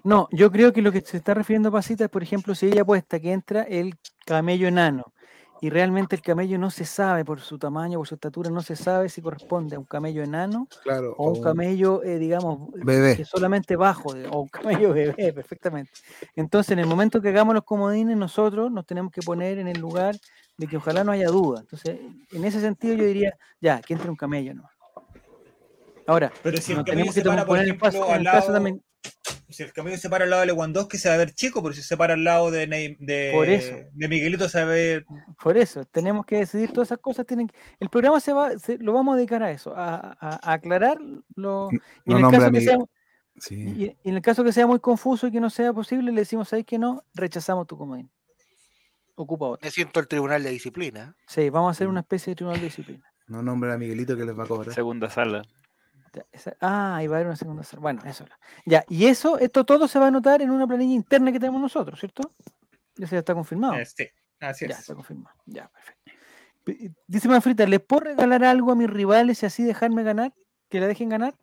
No, yo creo que lo que se está refiriendo Pasita es, por ejemplo, si ella apuesta que entra el camello enano y realmente el camello no se sabe por su tamaño, por su estatura, no se sabe si corresponde a un camello enano claro. o un camello, eh, digamos, bebé. que solamente bajo, o un camello bebé, perfectamente. Entonces, en el momento que hagamos los comodines, nosotros nos tenemos que poner en el lugar de que ojalá no haya duda. Entonces, en ese sentido yo diría, ya, que entre un camello, ¿no? Ahora, Pero si el no camello tenemos que se para, poner en, ejemplo, paso- el caso lado, también, si el camello se para al lado de Lewandowski se va a ver chico, pero si se para al lado de, Ney- de, Por eso. de Miguelito se va a ver... Por eso, tenemos que decidir todas esas cosas. Tienen que- el programa se va, se- lo vamos a dedicar a eso, a, a- a aclarar lo. y No en, el caso a que sea. Sí. y- y en el caso que sea muy confuso y que no sea posible, le decimos ahí que no, rechazamos tu comodín. Ocupa otro. Me siento el tribunal de disciplina. Sí, vamos a hacer Mm. una especie de tribunal de disciplina. No nombra a Miguelito que les va a cobrar. Segunda sala. Ya, esa- ah, ahí va a haber una segunda sala. Bueno, eso. Ya, y eso, esto todo se va a anotar en una planilla interna que tenemos nosotros, ¿cierto? Eso ya está confirmado. Eh, sí, así Ya, es. está confirmado. Ya, perfecto. P- Dice Manfrita, ¿les puedo regalar algo a mis rivales y así dejarme ganar? ¿Que la dejen ganar?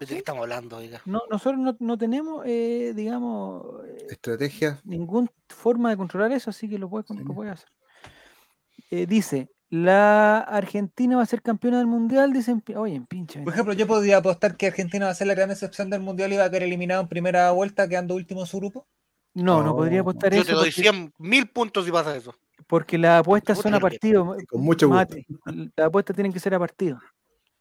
¿De qué estamos hablando, oiga? No, nosotros no, no tenemos, eh, digamos, eh, Estrategia. ninguna forma de controlar eso, así que lo puedes, Sí. lo puedes hacer. Eh, dice, la Argentina va a ser campeona del mundial, dicen, oye, en pinche. Por ejemplo, yo podría apostar que Argentina va a ser la gran excepción del Mundial y va a quedar eliminado en primera vuelta, quedando último en su grupo. No, no podría apostar Yo eso te doy porque, 100 mil puntos si pasa eso. porque las apuestas son a partido. con mucho gusto. Mate, Las apuestas tienen que ser a partido.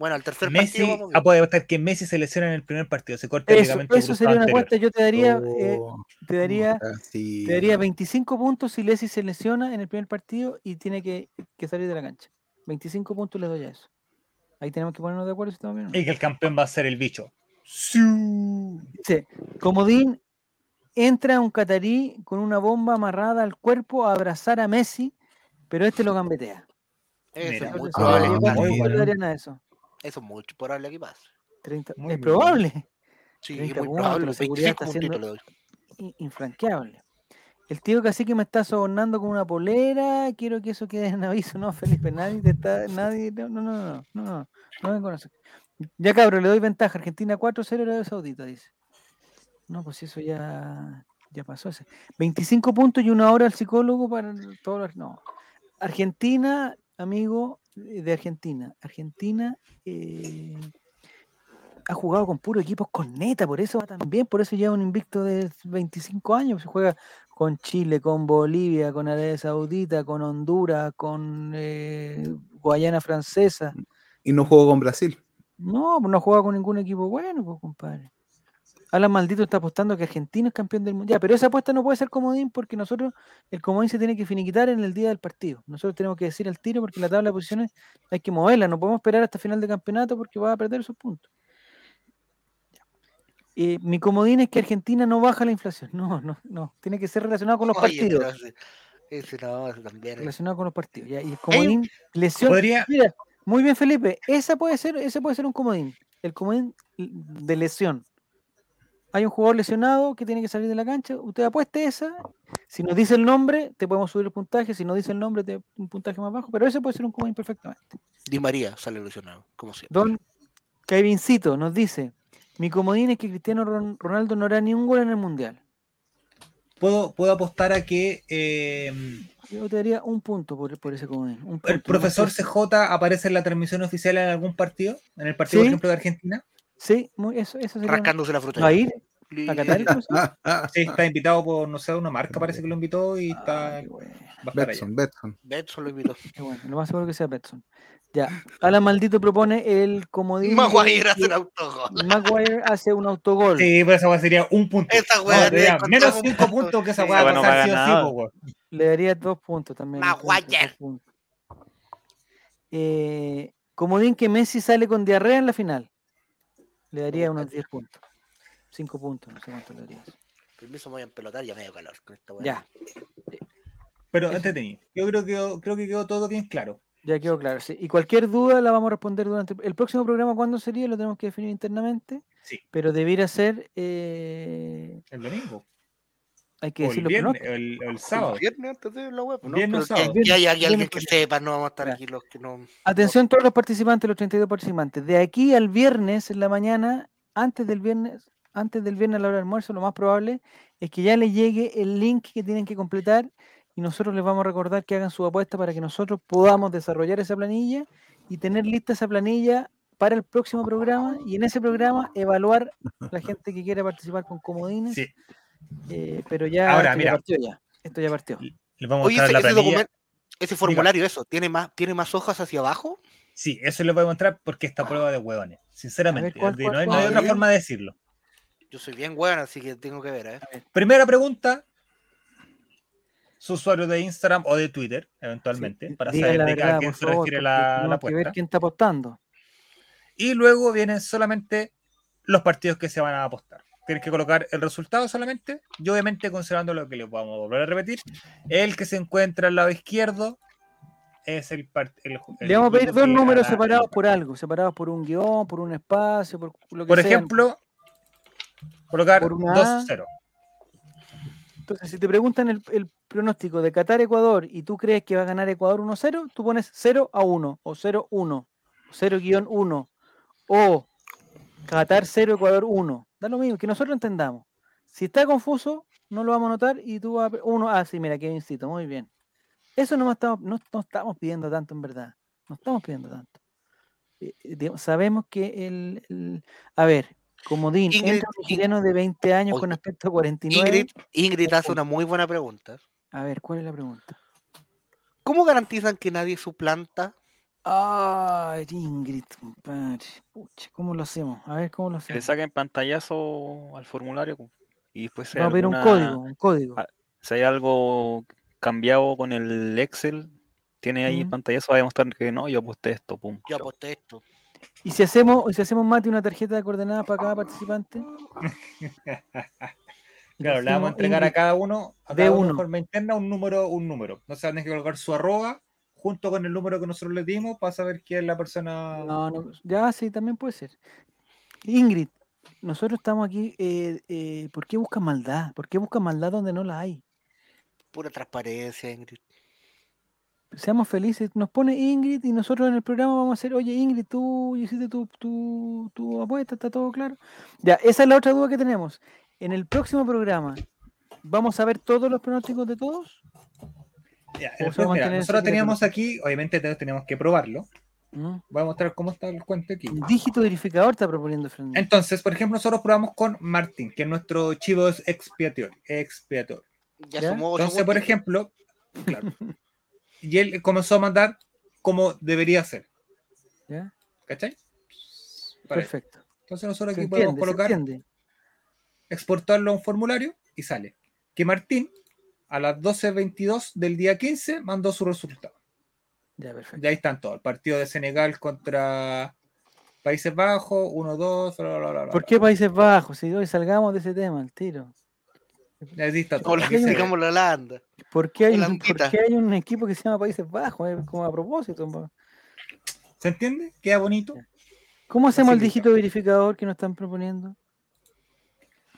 Bueno, al tercer Messi, partido vamos ah, puede apostar que Messi se lesiona en el primer partido, se corta el Eso, eso sería una apuesta. Yo te daría, eh, Oh, te daría, te daría 25 puntos si Leslie se lesiona en el primer partido y tiene que, que salir de la cancha. 25 puntos le doy a eso. Ahí tenemos que ponernos de acuerdo si estamos bien o no. Y que el campeón va a ser el bicho. Dice, Comodín entra un catarí con una bomba amarrada al cuerpo a abrazar a Messi, pero este lo gambetea. Eso Mira. muy probable ¿cuántos que pase. muy puntos le bueno. darían a eso? Eso es muy probable que pase. 30. Muy es bien. probable, Sí, 30 muy puntos, probable. la seguridad 25 está i- infranqueable. El tío cacique me está sobornando con una polera. Quiero que eso quede en aviso, ¿no, Felipe? Nadie te está. Nadie. No, no, no, no. No, no, me conoce. Ya cabrón, le doy ventaja. Argentina 4-0 Arabia Saudita, dice. No, pues eso ya. Ya pasó ese. 25 puntos y una hora al psicólogo para todos los. No. Argentina, amigo de Argentina. Argentina eh, ha jugado con puros equipos con neta, por eso va tan bien, por eso lleva un invicto de 25 años. Se juega con Chile, con Bolivia, con Arabia Saudita, con Honduras, con eh, Guayana Francesa. Y no jugó con Brasil. No, pues no juega con ningún equipo bueno, pues, compadre. Alan Maldito está apostando que Argentina es campeón del mundial. Pero esa apuesta no puede ser comodín porque nosotros, el comodín se tiene que finiquitar en el día del partido. Nosotros tenemos que decir al tiro porque la tabla de posiciones hay que moverla. No podemos esperar hasta final de campeonato porque va a perder sus puntos. Eh, mi comodín es que Argentina no baja la inflación. No, no, no. Tiene que ser relacionado con los Oye, partidos. pero ese- no, ese también. Relacionado con los partidos. ya. Y el comodín, lesión. Podría, Mira, muy bien, Felipe. Esa puede ser, ese puede ser un comodín. El comodín de lesión. Hay un jugador lesionado que tiene que salir de la cancha. Usted apueste esa. Si nos dice el nombre, te podemos subir el puntaje. Si no dice el nombre, te un puntaje más bajo. Pero ese puede ser un comodín perfectamente. Di María sale ilusionado, como siempre. Don Kevincito nos dice: Mi comodín es que Cristiano Ron- Ronaldo no hará ni un gol en el mundial. puedo, puedo apostar a que eh, Yo te daría un punto por, por ese comodín. un punto, el profesor. CJ aparece en la transmisión oficial en algún partido, en el partido, por Sí. ejemplo, de Argentina. Sí, muy- eso, eso sería. Rascándose la fruta. ¿Va a ir a Qatar? Sí, está invitado por, no sé, una marca parece que lo invitó y está, Ah, qué bueno. va a estar allá. Betson, Betson. Betson lo invitó. Qué bueno, lo más seguro que sea Betson. Ya, Alan Maldito propone el comodín. Maguire hace un autogol. Maguire hace un autogol. Sí, pero esa weá sería un punto. Esa weá menos cinco puntos que esa Sí, weá va a pasar sí o. Le daría dos puntos también. punto, Maguire. dos puntos. Eh, comodín que Messi sale con diarrea en la final. Le daría unos 10 puntos. 5 puntos, no sé cuánto le daría. Permiso, me voy a empelotar, ya me dio calor con esta weá. Ya, Pero entretenido. Yo creo que creo que quedó todo bien claro. ya quedó claro. sí. Y cualquier duda la vamos a responder durante el próximo programa. ¿Cuándo sería? Lo tenemos que definir internamente. Sí. Pero debiera ser. eh, El domingo. Hay que O el decirlo. viernes, o el, el sábado. El viernes antes de la web, ¿no? Viernes sábado. que, haya Viernes alguien que sepa, no vamos a estar Ya. aquí los que no. Atención todos los participantes, los 32 participantes. De aquí al viernes en la mañana, antes del viernes, antes del viernes a la hora del almuerzo, lo más probable es que ya les llegue el link que tienen que completar y nosotros les vamos a recordar que hagan su apuesta para que nosotros podamos desarrollar esa planilla y tener lista esa planilla para el próximo programa y en ese programa evaluar la gente que quiera participar con comodines. Sí. Eh, pero ya, Ahora, esto mira. ya partió ya. Esto ya partió. Les vamos a Oye, ese, la ese ese formulario, eso, ¿tiene más, ¿tiene más hojas hacia abajo? Sí, eso les voy a mostrar porque esta prueba de huevones. Sinceramente, ¿cuál, de- cuál, no, hay, no cuál? hay otra forma de decirlo. Yo soy bien bueno, así que tengo que ver, ¿eh? Primera pregunta. Su usuario de Instagram o de Twitter, eventualmente, Sí, para saber la de verdad, a quién se favor, refiere la, la que ver apuesta. quién está apostando. Y luego vienen solamente los partidos que se van a apostar. Tienen que colocar el resultado solamente, y obviamente considerando lo que les vamos a volver a repetir, el que se encuentra al lado izquierdo es el partido. Le vamos a pedir dos números separados por algo, separados por un guion, por un espacio, por lo que Por ejemplo, colocar Por una A. 2-0. Entonces, si te preguntan el, el pronóstico de Qatar-Ecuador y tú crees que va a ganar Ecuador 1-0, tú pones 0 a 1 o 0-1, 0-1 o Qatar 0, Ecuador 1. Da lo mismo, que nosotros entendamos. Si está confuso, no lo vamos a notar y tú vas a... Uno, ah, sí, mira, Kevincito, muy bien. Eso no estamos, no, no estamos pidiendo tanto, en verdad. No estamos pidiendo tanto. Eh, eh, digamos, sabemos que el, el- A ver, comodín, Ingrid, entra un chileno de 20 años con aspecto a 49. Ingrid, Ingrid hace una muy buena pregunta. A ver, ¿cuál es la pregunta? ¿Cómo garantizan que nadie suplanta? Ay, Ingrid, compadre. Pucha, ¿cómo lo hacemos? A ver, ¿cómo lo Que le hacemos? saquen pantallazo al formulario y después hay Vamos a pedir un código, un código. Ah, si hay algo cambiado con el Excel, tiene ahí Mm. pantallazo, va a demostrar que no, yo aposté esto, pum. Yo aposté esto. ¿Y si hacemos, y si hacemos Mati una tarjeta de coordenadas para cada participante? Claro, le vamos a entregar a cada uno, a de cada uno de uno. forma interna un número, un número. No se van a que colocar su arroba junto con el número que nosotros le dimos para saber quién es la persona. No, no, ya sí, también puede ser. Ingrid, nosotros estamos aquí, eh, eh, ¿por qué buscan maldad? ¿Por qué buscan maldad donde no la hay? Pura transparencia, Ingrid. Seamos felices. Nos pone Ingrid y nosotros en el programa vamos a hacer, oye Ingrid, tú hiciste tu, tu, tu apuesta, está todo claro. Ya, esa es la otra duda que tenemos. En el próximo programa, ¿vamos a ver todos los pronósticos de todos? Ya, ¿O el- se va a mira, nosotros teníamos aquí, obviamente te- tenemos que probarlo. ¿Mm? Voy a mostrar cómo está el cuento aquí. Dígito verificador está proponiendo Fernando. Entonces, por ejemplo, nosotros probamos con Martín, que es nuestro chivo expiatorio. expiatorio. Ya, Entonces, por ejemplo, claro, y él comenzó a mandar como debería ser. ¿Ya? ¿Cachai? Para él. Perfecto. Entonces nosotros Se aquí podemos entiende, colocar exportarlo a un formulario y sale que Martín a las 12.22 del día 15 mandó su resultado. Ya, perfecto. Y ahí están todos. El partido de Senegal contra Países Bajos, 1-2, bla, bla, bla, bla, ¿Por qué Países Bajos? Si hoy salgamos de ese tema, al tiro. Ahí está todo. Hola, Aquí se ve. digamos la Holanda. ¿Por qué hay, por qué hay un equipo que se llama Países Bajos? Eh, Como a propósito. ¿Se entiende? Queda bonito. ¿Cómo hacemos el Así dígito verificador que nos están proponiendo?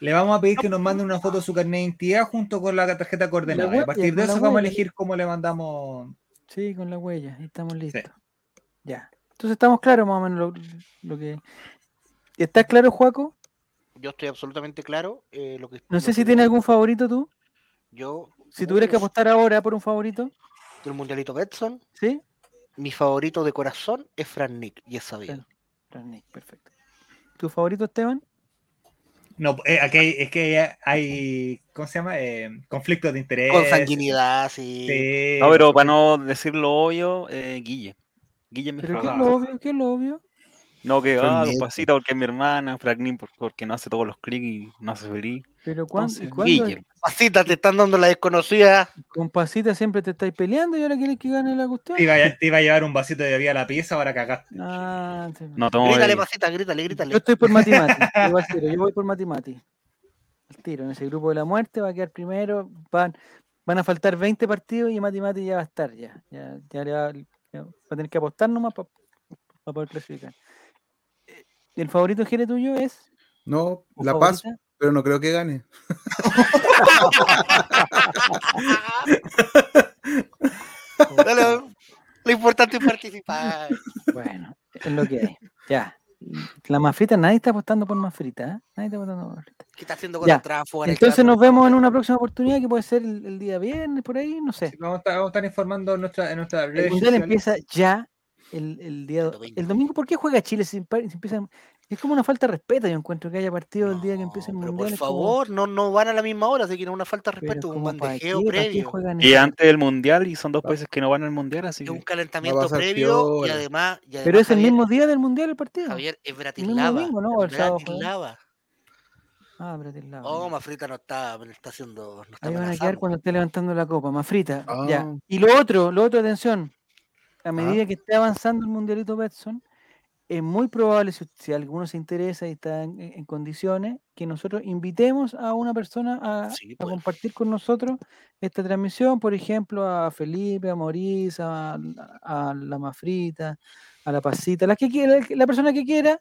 Le vamos a pedir que nos manden una foto de su carnet de identidad junto con la tarjeta coordenada. Y huella, a partir de eso vamos a elegir cómo le mandamos. Sí, con la huella, ahí estamos listos. Ya. Entonces estamos claros más o menos lo, lo que. ¿Estás claro, Juaco? Yo estoy absolutamente claro. eh, lo que, No lo sé si que- tienes algún favorito tú. Yo. Si tuvieras que apostar ahora por un favorito, Del mundialito Betson, ¿sí? mi favorito de corazón es Fran Nick, y es sabido. Fran. Ranick, perfecto. ¿Tu favorito, Esteban? No, eh, aquí hay- es que hay, ¿cómo se llama? Eh, conflictos de interés. Con sanguinidad, sí. Sí. No, pero para no decir lo obvio, eh, Guille. Guille mi ¿Pero qué es lo obvio? ¿Qué es lo obvio? No, que Fran ah, pasita porque es mi hermana, Fragnin por- porque no hace todos los clics y no hace feliz. ¿Pero cuándo? Entonces, ¿y cuándo? Pasita, te están dando la desconocida. Con pasita siempre te estáis peleando y ahora quieres que gane la cuestión. Te iba, a, te iba a llevar un vasito de bebida a la pieza, ahora cagaste. Ah, sí. No Grítale, pasita, grítale, grítale. Yo estoy por Matimati. igual tiro, yo voy por Matimati. Al tiro, en ese grupo de la muerte va a quedar primero. Van, van a faltar 20 partidos y Matimati ya va a estar. Ya, ya, ya le va, ya va a tener que apostar nomás para poder clasificar. ¿El favorito Jere tuyo es? No, ¿O La Paz, favorita? pero no creo que gane. Dale, lo importante es participar. Bueno, es lo que hay. Ya. La más frita, nadie está apostando por más frita. ¿eh? Nadie está apostando por más frita. ¿Qué está haciendo con Ya, el Entonces nos vemos en una próxima oportunidad que puede ser el, el día viernes, por ahí, no sé. Sí, Vamos a estar, vamos a estar informando en nuestra, en nuestras El mundial empieza ya el, el día. El do- domingo. El domingo, ¿por qué juega Chile si, empa- si empieza? Es como una falta de respeto, yo encuentro que haya partido el día que empieza el pero mundial. por como- favor, no, no van a la misma hora, así que no es una falta de pero respeto, un como, ¿para bandejeo previo. Y antes del mundial, y son dos países que no van al mundial, así Es un que. calentamiento previo y además, y Pero además, es el Javier, mismo día del mundial el partido. Javier, es mismo Bratislava. domingo, ¿no? Bratislava. Ah, Bratislava. Oh. Mafrita no está, está haciendo. No está Ahí van a quedar cuando esté levantando la copa, más frita. Ya. Ah. Y lo otro, lo otro, atención. A medida que esté avanzando el mundialito Betson, es muy probable, si, si alguno se interesa y está en, en condiciones, que nosotros invitemos a una persona a, Sí, a pues. compartir con nosotros esta transmisión, por ejemplo, a Felipe, a Maurice, a, a la Mafrita, a la Pasita, la, que quiera, la persona que quiera.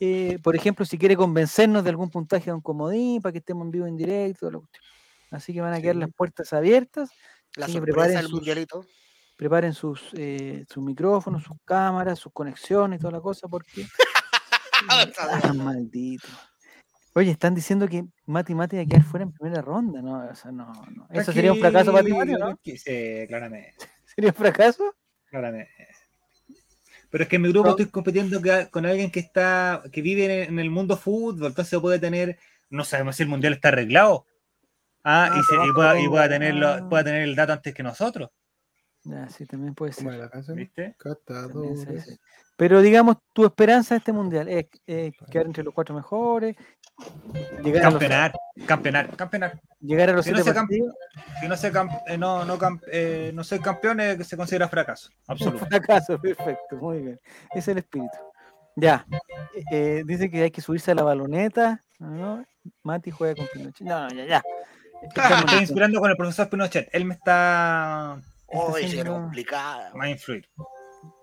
eh, por ejemplo, si quiere convencernos de algún puntaje de un comodín para que estemos en vivo en directo. Así que van a quedar las puertas abiertas. La sorpresa del sus- mundialito. Preparen sus, eh, sus micrófonos, sus cámaras, sus conexiones y toda la cosa, porque. Ah, maldito. Oye, están diciendo que Mati Mati va a quedar fuera en primera ronda, ¿no? O sea, no, no. ¿Eso sería un fracaso para ti, Mati, o no? Sí, claramente. ¿Sería un fracaso? claramente. Pero es que en mi grupo estoy compitiendo con alguien que está, que vive en el, mundo fútbol, entonces puede tener, no sabemos si el mundial está arreglado. Ah, Ah, y, se- y pueda, y todo. pueda tenerlo, Ah. pueda tener el dato antes que nosotros, Ya, sí, también puede ¿Cómo ser. era la canción? ¿viste? también. Pero digamos, tu esperanza de este mundial es eh, quedar entre los cuatro mejores, llegar a los, Campeonar, campeonar, campeonar. llegar a los Si no siete partidos. Si no se cam- eh, no, no, cam- eh, no soy campeón, eh, se considera fracaso. Absoluto. Fracaso, perfecto, muy bien. Ese es el espíritu. Ya. eh, eh, dice que hay que subirse a la baloneta. ¿no? Mati juega con Pinochet. No, ya, ya. Me Estamos estoy listos. inspirando con el profesor Pinochet. Él me está Ese era haciendo- complicado. más influir.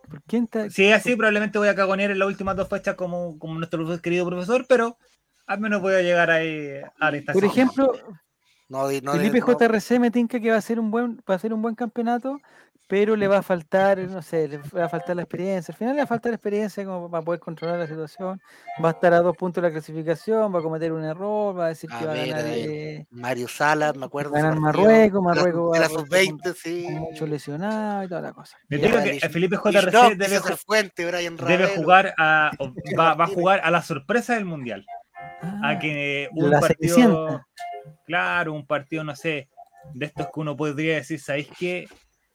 ¿Por quién está? Si es así, probablemente voy a cagonear en las últimas dos fechas como, como nuestro querido profesor, pero al menos voy a llegar ahí a la instancia. Por ejemplo, No, Felipe no- JRC me tinca que va a ser un buen, va a ser un buen campeonato, pero le va a faltar, no sé, le va a faltar la experiencia. Al final le va a faltar experiencia como para poder controlar la situación. Va a estar a dos puntos de la clasificación, va a cometer un error, va a decir A que va a ver, ganar, a eh, Mario Salas, me acuerdo. ganar. Marruecos, la- Marruecos la va a- sub-20, sí. con mucho lesionado y toda la cosa. Me digo que el Felipe JRC Nock, debe, César ju- Fuente, Brian debe Ravelo. jugar a, va, va a jugar a la sorpresa del mundial. Ah, A que un la partido, claro, un partido, no sé, de estos que uno podría decir, ¿sabéis qué?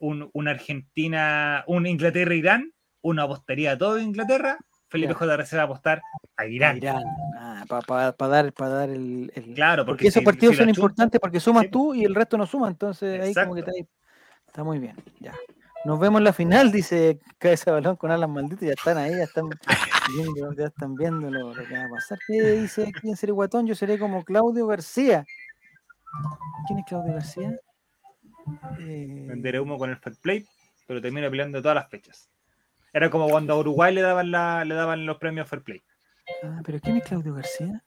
Un, una Argentina, un Inglaterra-Irán, una apostaría a todo Inglaterra Felipe. J. se va a apostar a Irán. Irán. para dar, para dar el, el- Claro, Porque porque esos si- partidos si son importantes porque sumas Sí, tú y el resto no suma, entonces ahí como que está, ahí. está muy bien. Ya. Nos vemos en la final, dice Cabeza Balón con Alan Maldito, ya están ahí, ya están viendo, ya están viendo lo, lo que va a pasar. ¿Qué dice quién seré guatón? Yo seré como Claudio García. ¿Quién es Claudio García? Eh, Venderé humo con el fair play, pero termina peleando todas las fechas. Era como cuando a Uruguay le daban, la, le daban los premios fair play. ah, pero ¿quién es Claudio García?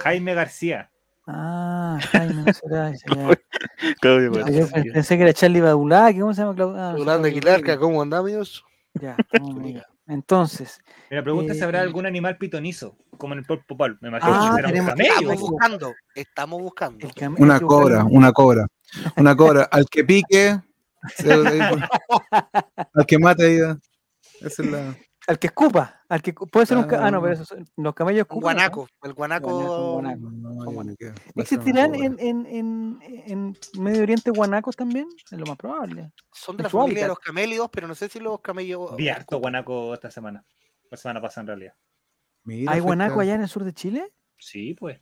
Jaime García. Ah, Jaime, no será ese, ya. Claudio García. pe- pensé que era Charlie Badulá, ¿cómo se llama Claudio? Ah, no, Yolanda Claudio Aguilar, Rodríguez. ¿cómo andamos? Ya. Entonces, Mira, pregunta si habrá Eh, algún animal pitonizo, como en el Pop Popol. Me imagino Ah, que será un tenemos- camello. Estamos buscando, estamos buscando. Una cobra, un- una cobra. Una cobra. Al que pique, se- al que mate. Esa es la. Al que escupa, al que puede ser un ca- ah no, pero Ah. esos los camellos Un escupan. ¿no? guanaco, el guanaco. Guanaco, guanaco. No, ¿Existirán en, en, en, en Medio Oriente guanacos también? Es lo más probable. Son de la familia de los camélidos, pero no sé si los camellos. Vi harto guanaco esta semana. La semana pasada en realidad. Mira, ¿Hay afecta- guanacos allá en el sur de Chile? Sí, pues.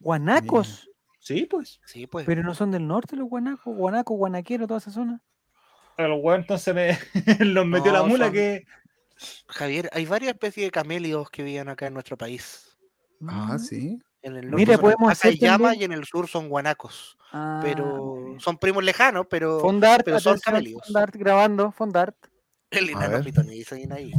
¿Guanacos? Sí, pues. Sí, pues. Pero no son del norte los guanacos, guanaco, guanaquero, toda esa zona. El weón entonces me los metió la mula son- que. Javier, hay varias especies de camélidos que viven acá en nuestro país. Ah, Mm. sí. En el norte Mira, son podemos hacer llama y en el sur son guanacos. Ah, Pero son primos lejanos, pero Fondart, pero son camélidos. Fondart grabando, Fondart. el A enano pitonizo viene ahí.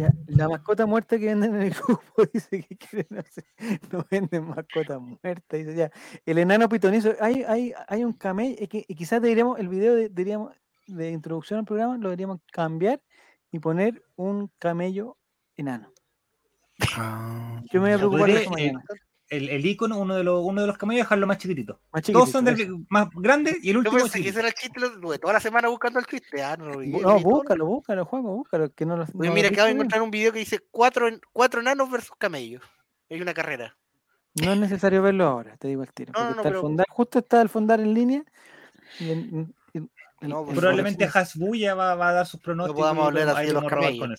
Ya, la mascota muerta que venden en el grupo dice que quieren hacer, no venden mascotas muertas. Dice ya, el enano pitonizo, hay, hay, hay un camello, es que y quizás deberíamos, el video de, deberíamos, de introducción al programa lo deberíamos cambiar y poner un camello enano. Ah, Yo me voy a preocupar de eso eh, mañana. El, el icono, uno de los, uno de los camellos, dejarlo más chiquitito. Más Todos son chiquitito, del más grande y el Yo último pensé que chiquitito. ese era el chiste, lo tuve toda la semana buscando el chiste. Ah, no lo vi. No, búscalo, búscalo, juego, búscalo. Que no lo, Oye, no mira, acabo de encontrar un video que dice cuatro, cuatro enanos versus camellos. Hay una carrera. No es necesario verlo ahora, te digo el tiro. No, porque no, no, está el pero- fondar, justo está el fondar en línea. y en- No, pues, Probablemente Hasbuya va, va a dar sus pronósticos. podamos y hablar así de los camellos. con.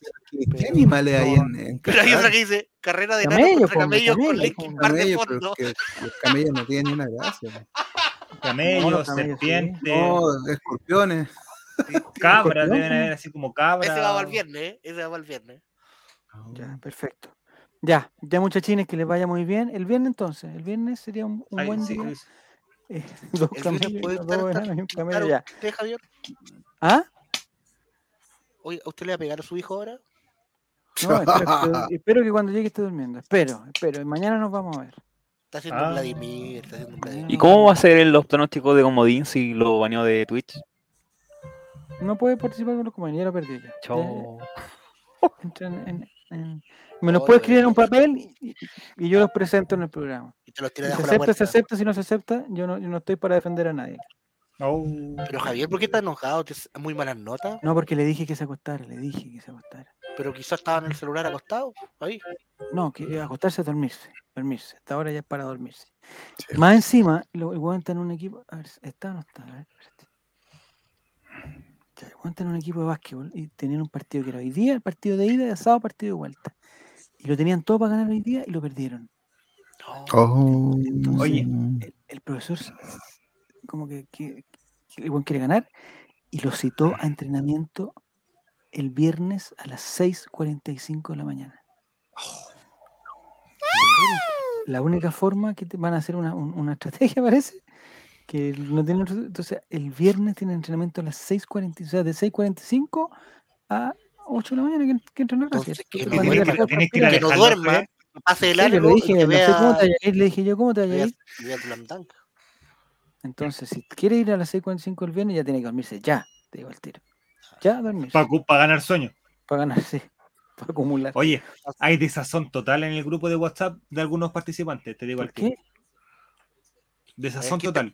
¿Qué, animales hay no, en, en Pero hay otra que dice carrera de Camello, contra po, hombre, camellos con camello, Linkin po, Park de fondo. es que los camellos no tienen ni una gracia. Camellos, camellos, sí. serpientes, No, escorpiones. cabras, deben haber así como cabras. Ese va para el viernes, ¿eh? Ese va para el viernes. Ya, perfecto. Ya, ya muchachines, que les vaya muy bien. El viernes entonces, el viernes sería un, un Ay, buen sí, día. sí. Eh, dos El camellos, viernes puede dos estar- estar- enanos y un camello, Claro, ya. ¿Usted, Javier? ¿Ah? Oye, ¿a usted le va a pegar a su hijo ahora? No, espero, que- espero que cuando llegue esté durmiendo. Espero, espero. Mañana nos vamos a ver. Está haciendo Ah. un Vladimir, está haciendo un Vladimir. ¿Y cómo va a ser el- los pronósticos de Comodín si lo baneó de Twitch? No puede participar con los compañeros. Ya, Chao. entra en- en- en- Me los puede escribir en un papel y, yo los presento en el programa. Y te los Si tira se acepta, se acepta, si no se acepta, yo no, yo no estoy para defender a nadie. Oh. Pero Javier, ¿por qué está enojado? ¿Tienes muy malas notas? No, porque le dije que se acostara, le dije que se acostara. Pero quizás estaba en el celular acostado. Ahí. No, que acostarse a dormirse, dormirse. Hasta ahora ya es para dormirse. Más encima, lo, el weón está en un equipo. A ver, ¿está o no está? A ver, espérate. Ya, el weón está en un equipo de básquetbol y tenían un partido que era hoy día, el partido de ida, y sábado, partido de vuelta. Y lo tenían todo para ganar hoy día y lo perdieron. No. Oh, Oye. El, el profesor, como que, que- que el weón quiere ganar y lo citó a entrenamiento el viernes a las 6:45 de la mañana. La única forma que te van a hacer una, un- una estrategia, parece, que no tienen. Entonces, el viernes tienen entrenamiento a las 6:45, o sea, de 6:45 a 8 de la mañana que, que entran a clase. Entonces, que tienes que ir a Que no duerma, que pase sí, largo le dije, que no sé cómo vea, te vaya a ir, le dije yo, ¿cómo te vaya a ir? Entonces, si quiere ir a las 6.45 el viernes, ya tiene que dormirse ya, te digo al tiro. Ya dormirse. Para ganar sueño. Para ganar, sí. Para acumular. Oye, hay desazón total en el grupo de WhatsApp de algunos participantes, te digo ¿Por al tiro. qué? Desazón ¿qué total.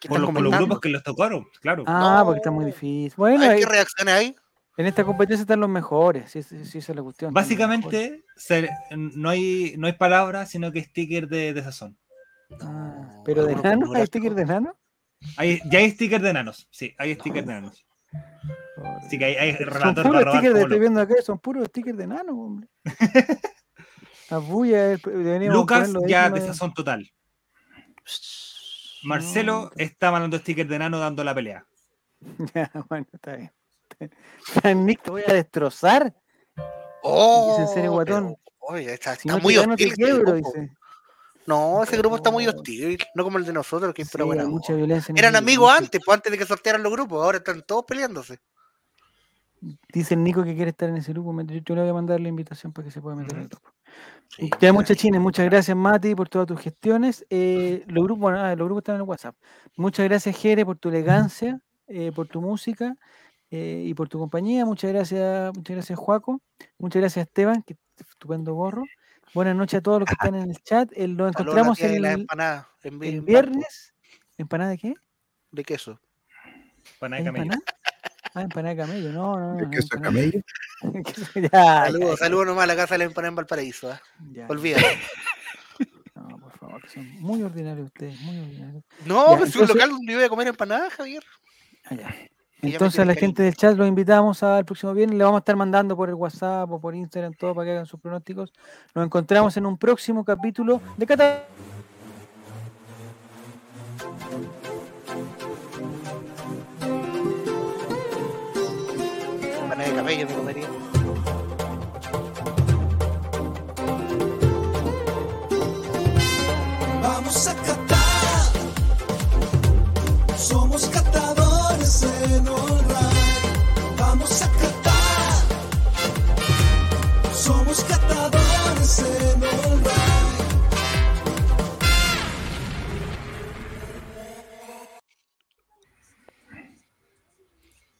¿Qué Por los, por los grupos que les tocaron, claro. Ah, No. porque está muy difícil. Bueno, Ay, ahí- ¿Qué reacciones hay? En esta competencia están los mejores, si- si esa es la cuestión. Básicamente, se- no hay no hay palabras, sino que sticker de desazón. Ah, pero de enano, ¿hay sticker de enano? Hay, ya hay sticker de enanos, sí, hay sticker de enanos. Así que hay, hay Son puros stickers, de, estoy viendo acá, son puros stickers de nano, hombre. La bulla, eh, Lucas ya de- desazón total. Marcelo No, está mandando stickers de nano dando la pelea. Ya, bueno, está bien. Nick, te voy a destrozar. Oh, Dice, ¿en serio, guatón? pero, Oye, está, Si está te muy gano, te hostil. quiebro, dice. No, ese grupo está muy Oh. hostil, no como el de nosotros, que Sí, pura buena hay mucha violencia. en Eran amigos grupo. antes, pues antes de que sortearan los grupos, ahora están todos peleándose. Dice el Nico que quiere estar en ese grupo. Yo, yo le voy a mandar la invitación para que se pueda meter en el grupo. Sí, Ya, muchachines, muchas gracias, Mati, por todas tus gestiones. Eh, los, grupos, bueno, ah, los grupos están en el WhatsApp. Muchas gracias, Jere, por tu elegancia, eh, por tu música eh, y por tu compañía. Muchas gracias, muchas gracias, Juaco. Muchas gracias, Esteban, que estupendo gorro. Buenas noches a todos los que están en el chat. A la encontramos el, en el en viernes. ¿Empanada de qué? De queso. Pana de ¿Hay camello. empanada? Ah, empanada de camello. No, no, no. ¿De no, queso de empanada. camello? Saludos, saludos nomás a la casa de la empanada en Valparaíso. ¿eh? ya. Olvídalo. No, por favor, que son muy ordinarios ustedes, muy ordinarios. No, Ya, pues si un entonces- local donde iba a comer empanadas, Javier. Ah, ya. Entonces a la gente del chat los invitamos al próximo viernes, le vamos a estar mandando por el WhatsApp o por Instagram todo para que hagan sus pronósticos. Nos encontramos en un próximo capítulo de Cata. Vamos a busca trabajar não nombre.